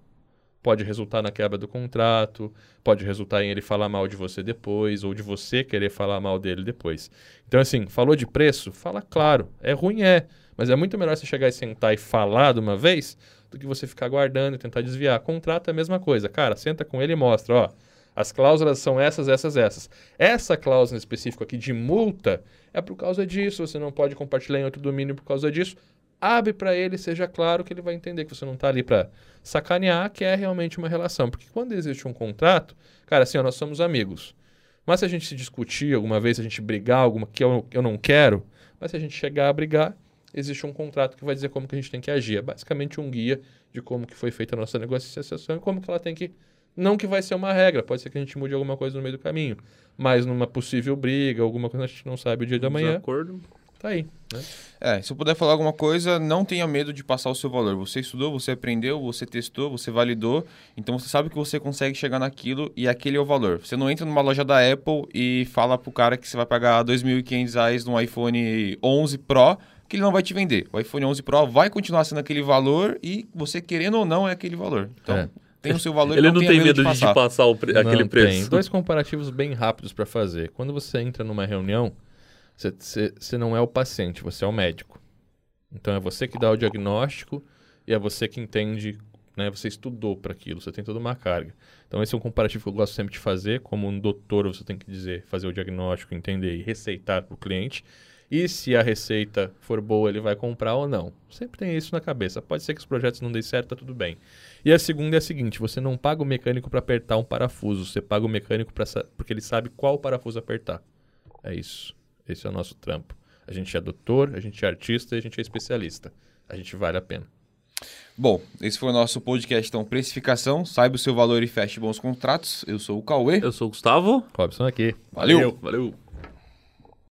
pode resultar na quebra do contrato, pode resultar em ele falar mal de você depois, ou de você querer falar mal dele depois. Então, assim, falou de preço? Fala claro. É ruim, é. Mas é muito melhor você chegar e sentar e falar de uma vez do que você ficar guardando e tentar desviar. Contrato é a mesma coisa. Cara, senta com ele e mostra, ó. As cláusulas são essas, essas, essas. Essa cláusula específica aqui de multa é por causa disso. Você não pode compartilhar em outro domínio por causa disso. Abre para ele, seja claro que ele vai entender que você não está ali para sacanear, que é realmente uma relação. Porque quando existe um contrato, cara, assim, ó, nós somos amigos. Mas se a gente se discutir alguma vez, se a gente brigar alguma que eu, eu não quero, mas se a gente chegar a brigar, existe um contrato que vai dizer como que a gente tem que agir. É basicamente um guia de como que foi feita a nossa negociação e como que ela tem que... Não que vai ser uma regra, pode ser que a gente mude alguma coisa no meio do caminho. Mas numa possível briga, alguma coisa que a gente não sabe o dia da manhã, Desacordo. tá aí. Né? É, se eu puder falar alguma coisa, não tenha medo de passar o seu valor. Você estudou, você aprendeu, você testou, você validou, então você sabe que você consegue chegar naquilo e aquele é o valor. Você não entra numa loja da Apple e fala pro cara que você vai pagar 2.500 reais num iPhone 11 Pro, que ele não vai te vender. O iPhone 11 Pro vai continuar sendo aquele valor e você querendo ou não é aquele valor. Então, É. tem o seu valor Ele não tem medo de, passar. te passar o pre- aquele Não preço. Tem. Dois comparativos bem rápidos para fazer. Quando você entra numa reunião, você- você você não é o paciente, você é o médico. Então é você que dá o diagnóstico e é você que entende, né? Você estudou para aquilo, você tem toda uma carga. Então esse é um comparativo que eu gosto sempre de fazer. Como um doutor, você tem que dizer, fazer o diagnóstico, entender e receitar para o cliente. E se a receita for boa, ele vai comprar ou não. Sempre tem isso na cabeça. Pode ser que os projetos não deem certo, tá tudo bem. E a segunda é a seguinte: você não paga o mecânico para apertar um parafuso, você paga o mecânico pra, sa- porque ele sabe qual parafuso apertar. É isso. Esse é o nosso trampo. A gente é doutor, a gente é artista e a gente é especialista. A gente vale a pena. Bom, esse foi o nosso podcast, então, precificação. Saiba o seu valor e feche bons contratos. Eu sou o Cauê. Eu sou o Gustavo. Robson aqui. Valeu. Valeu.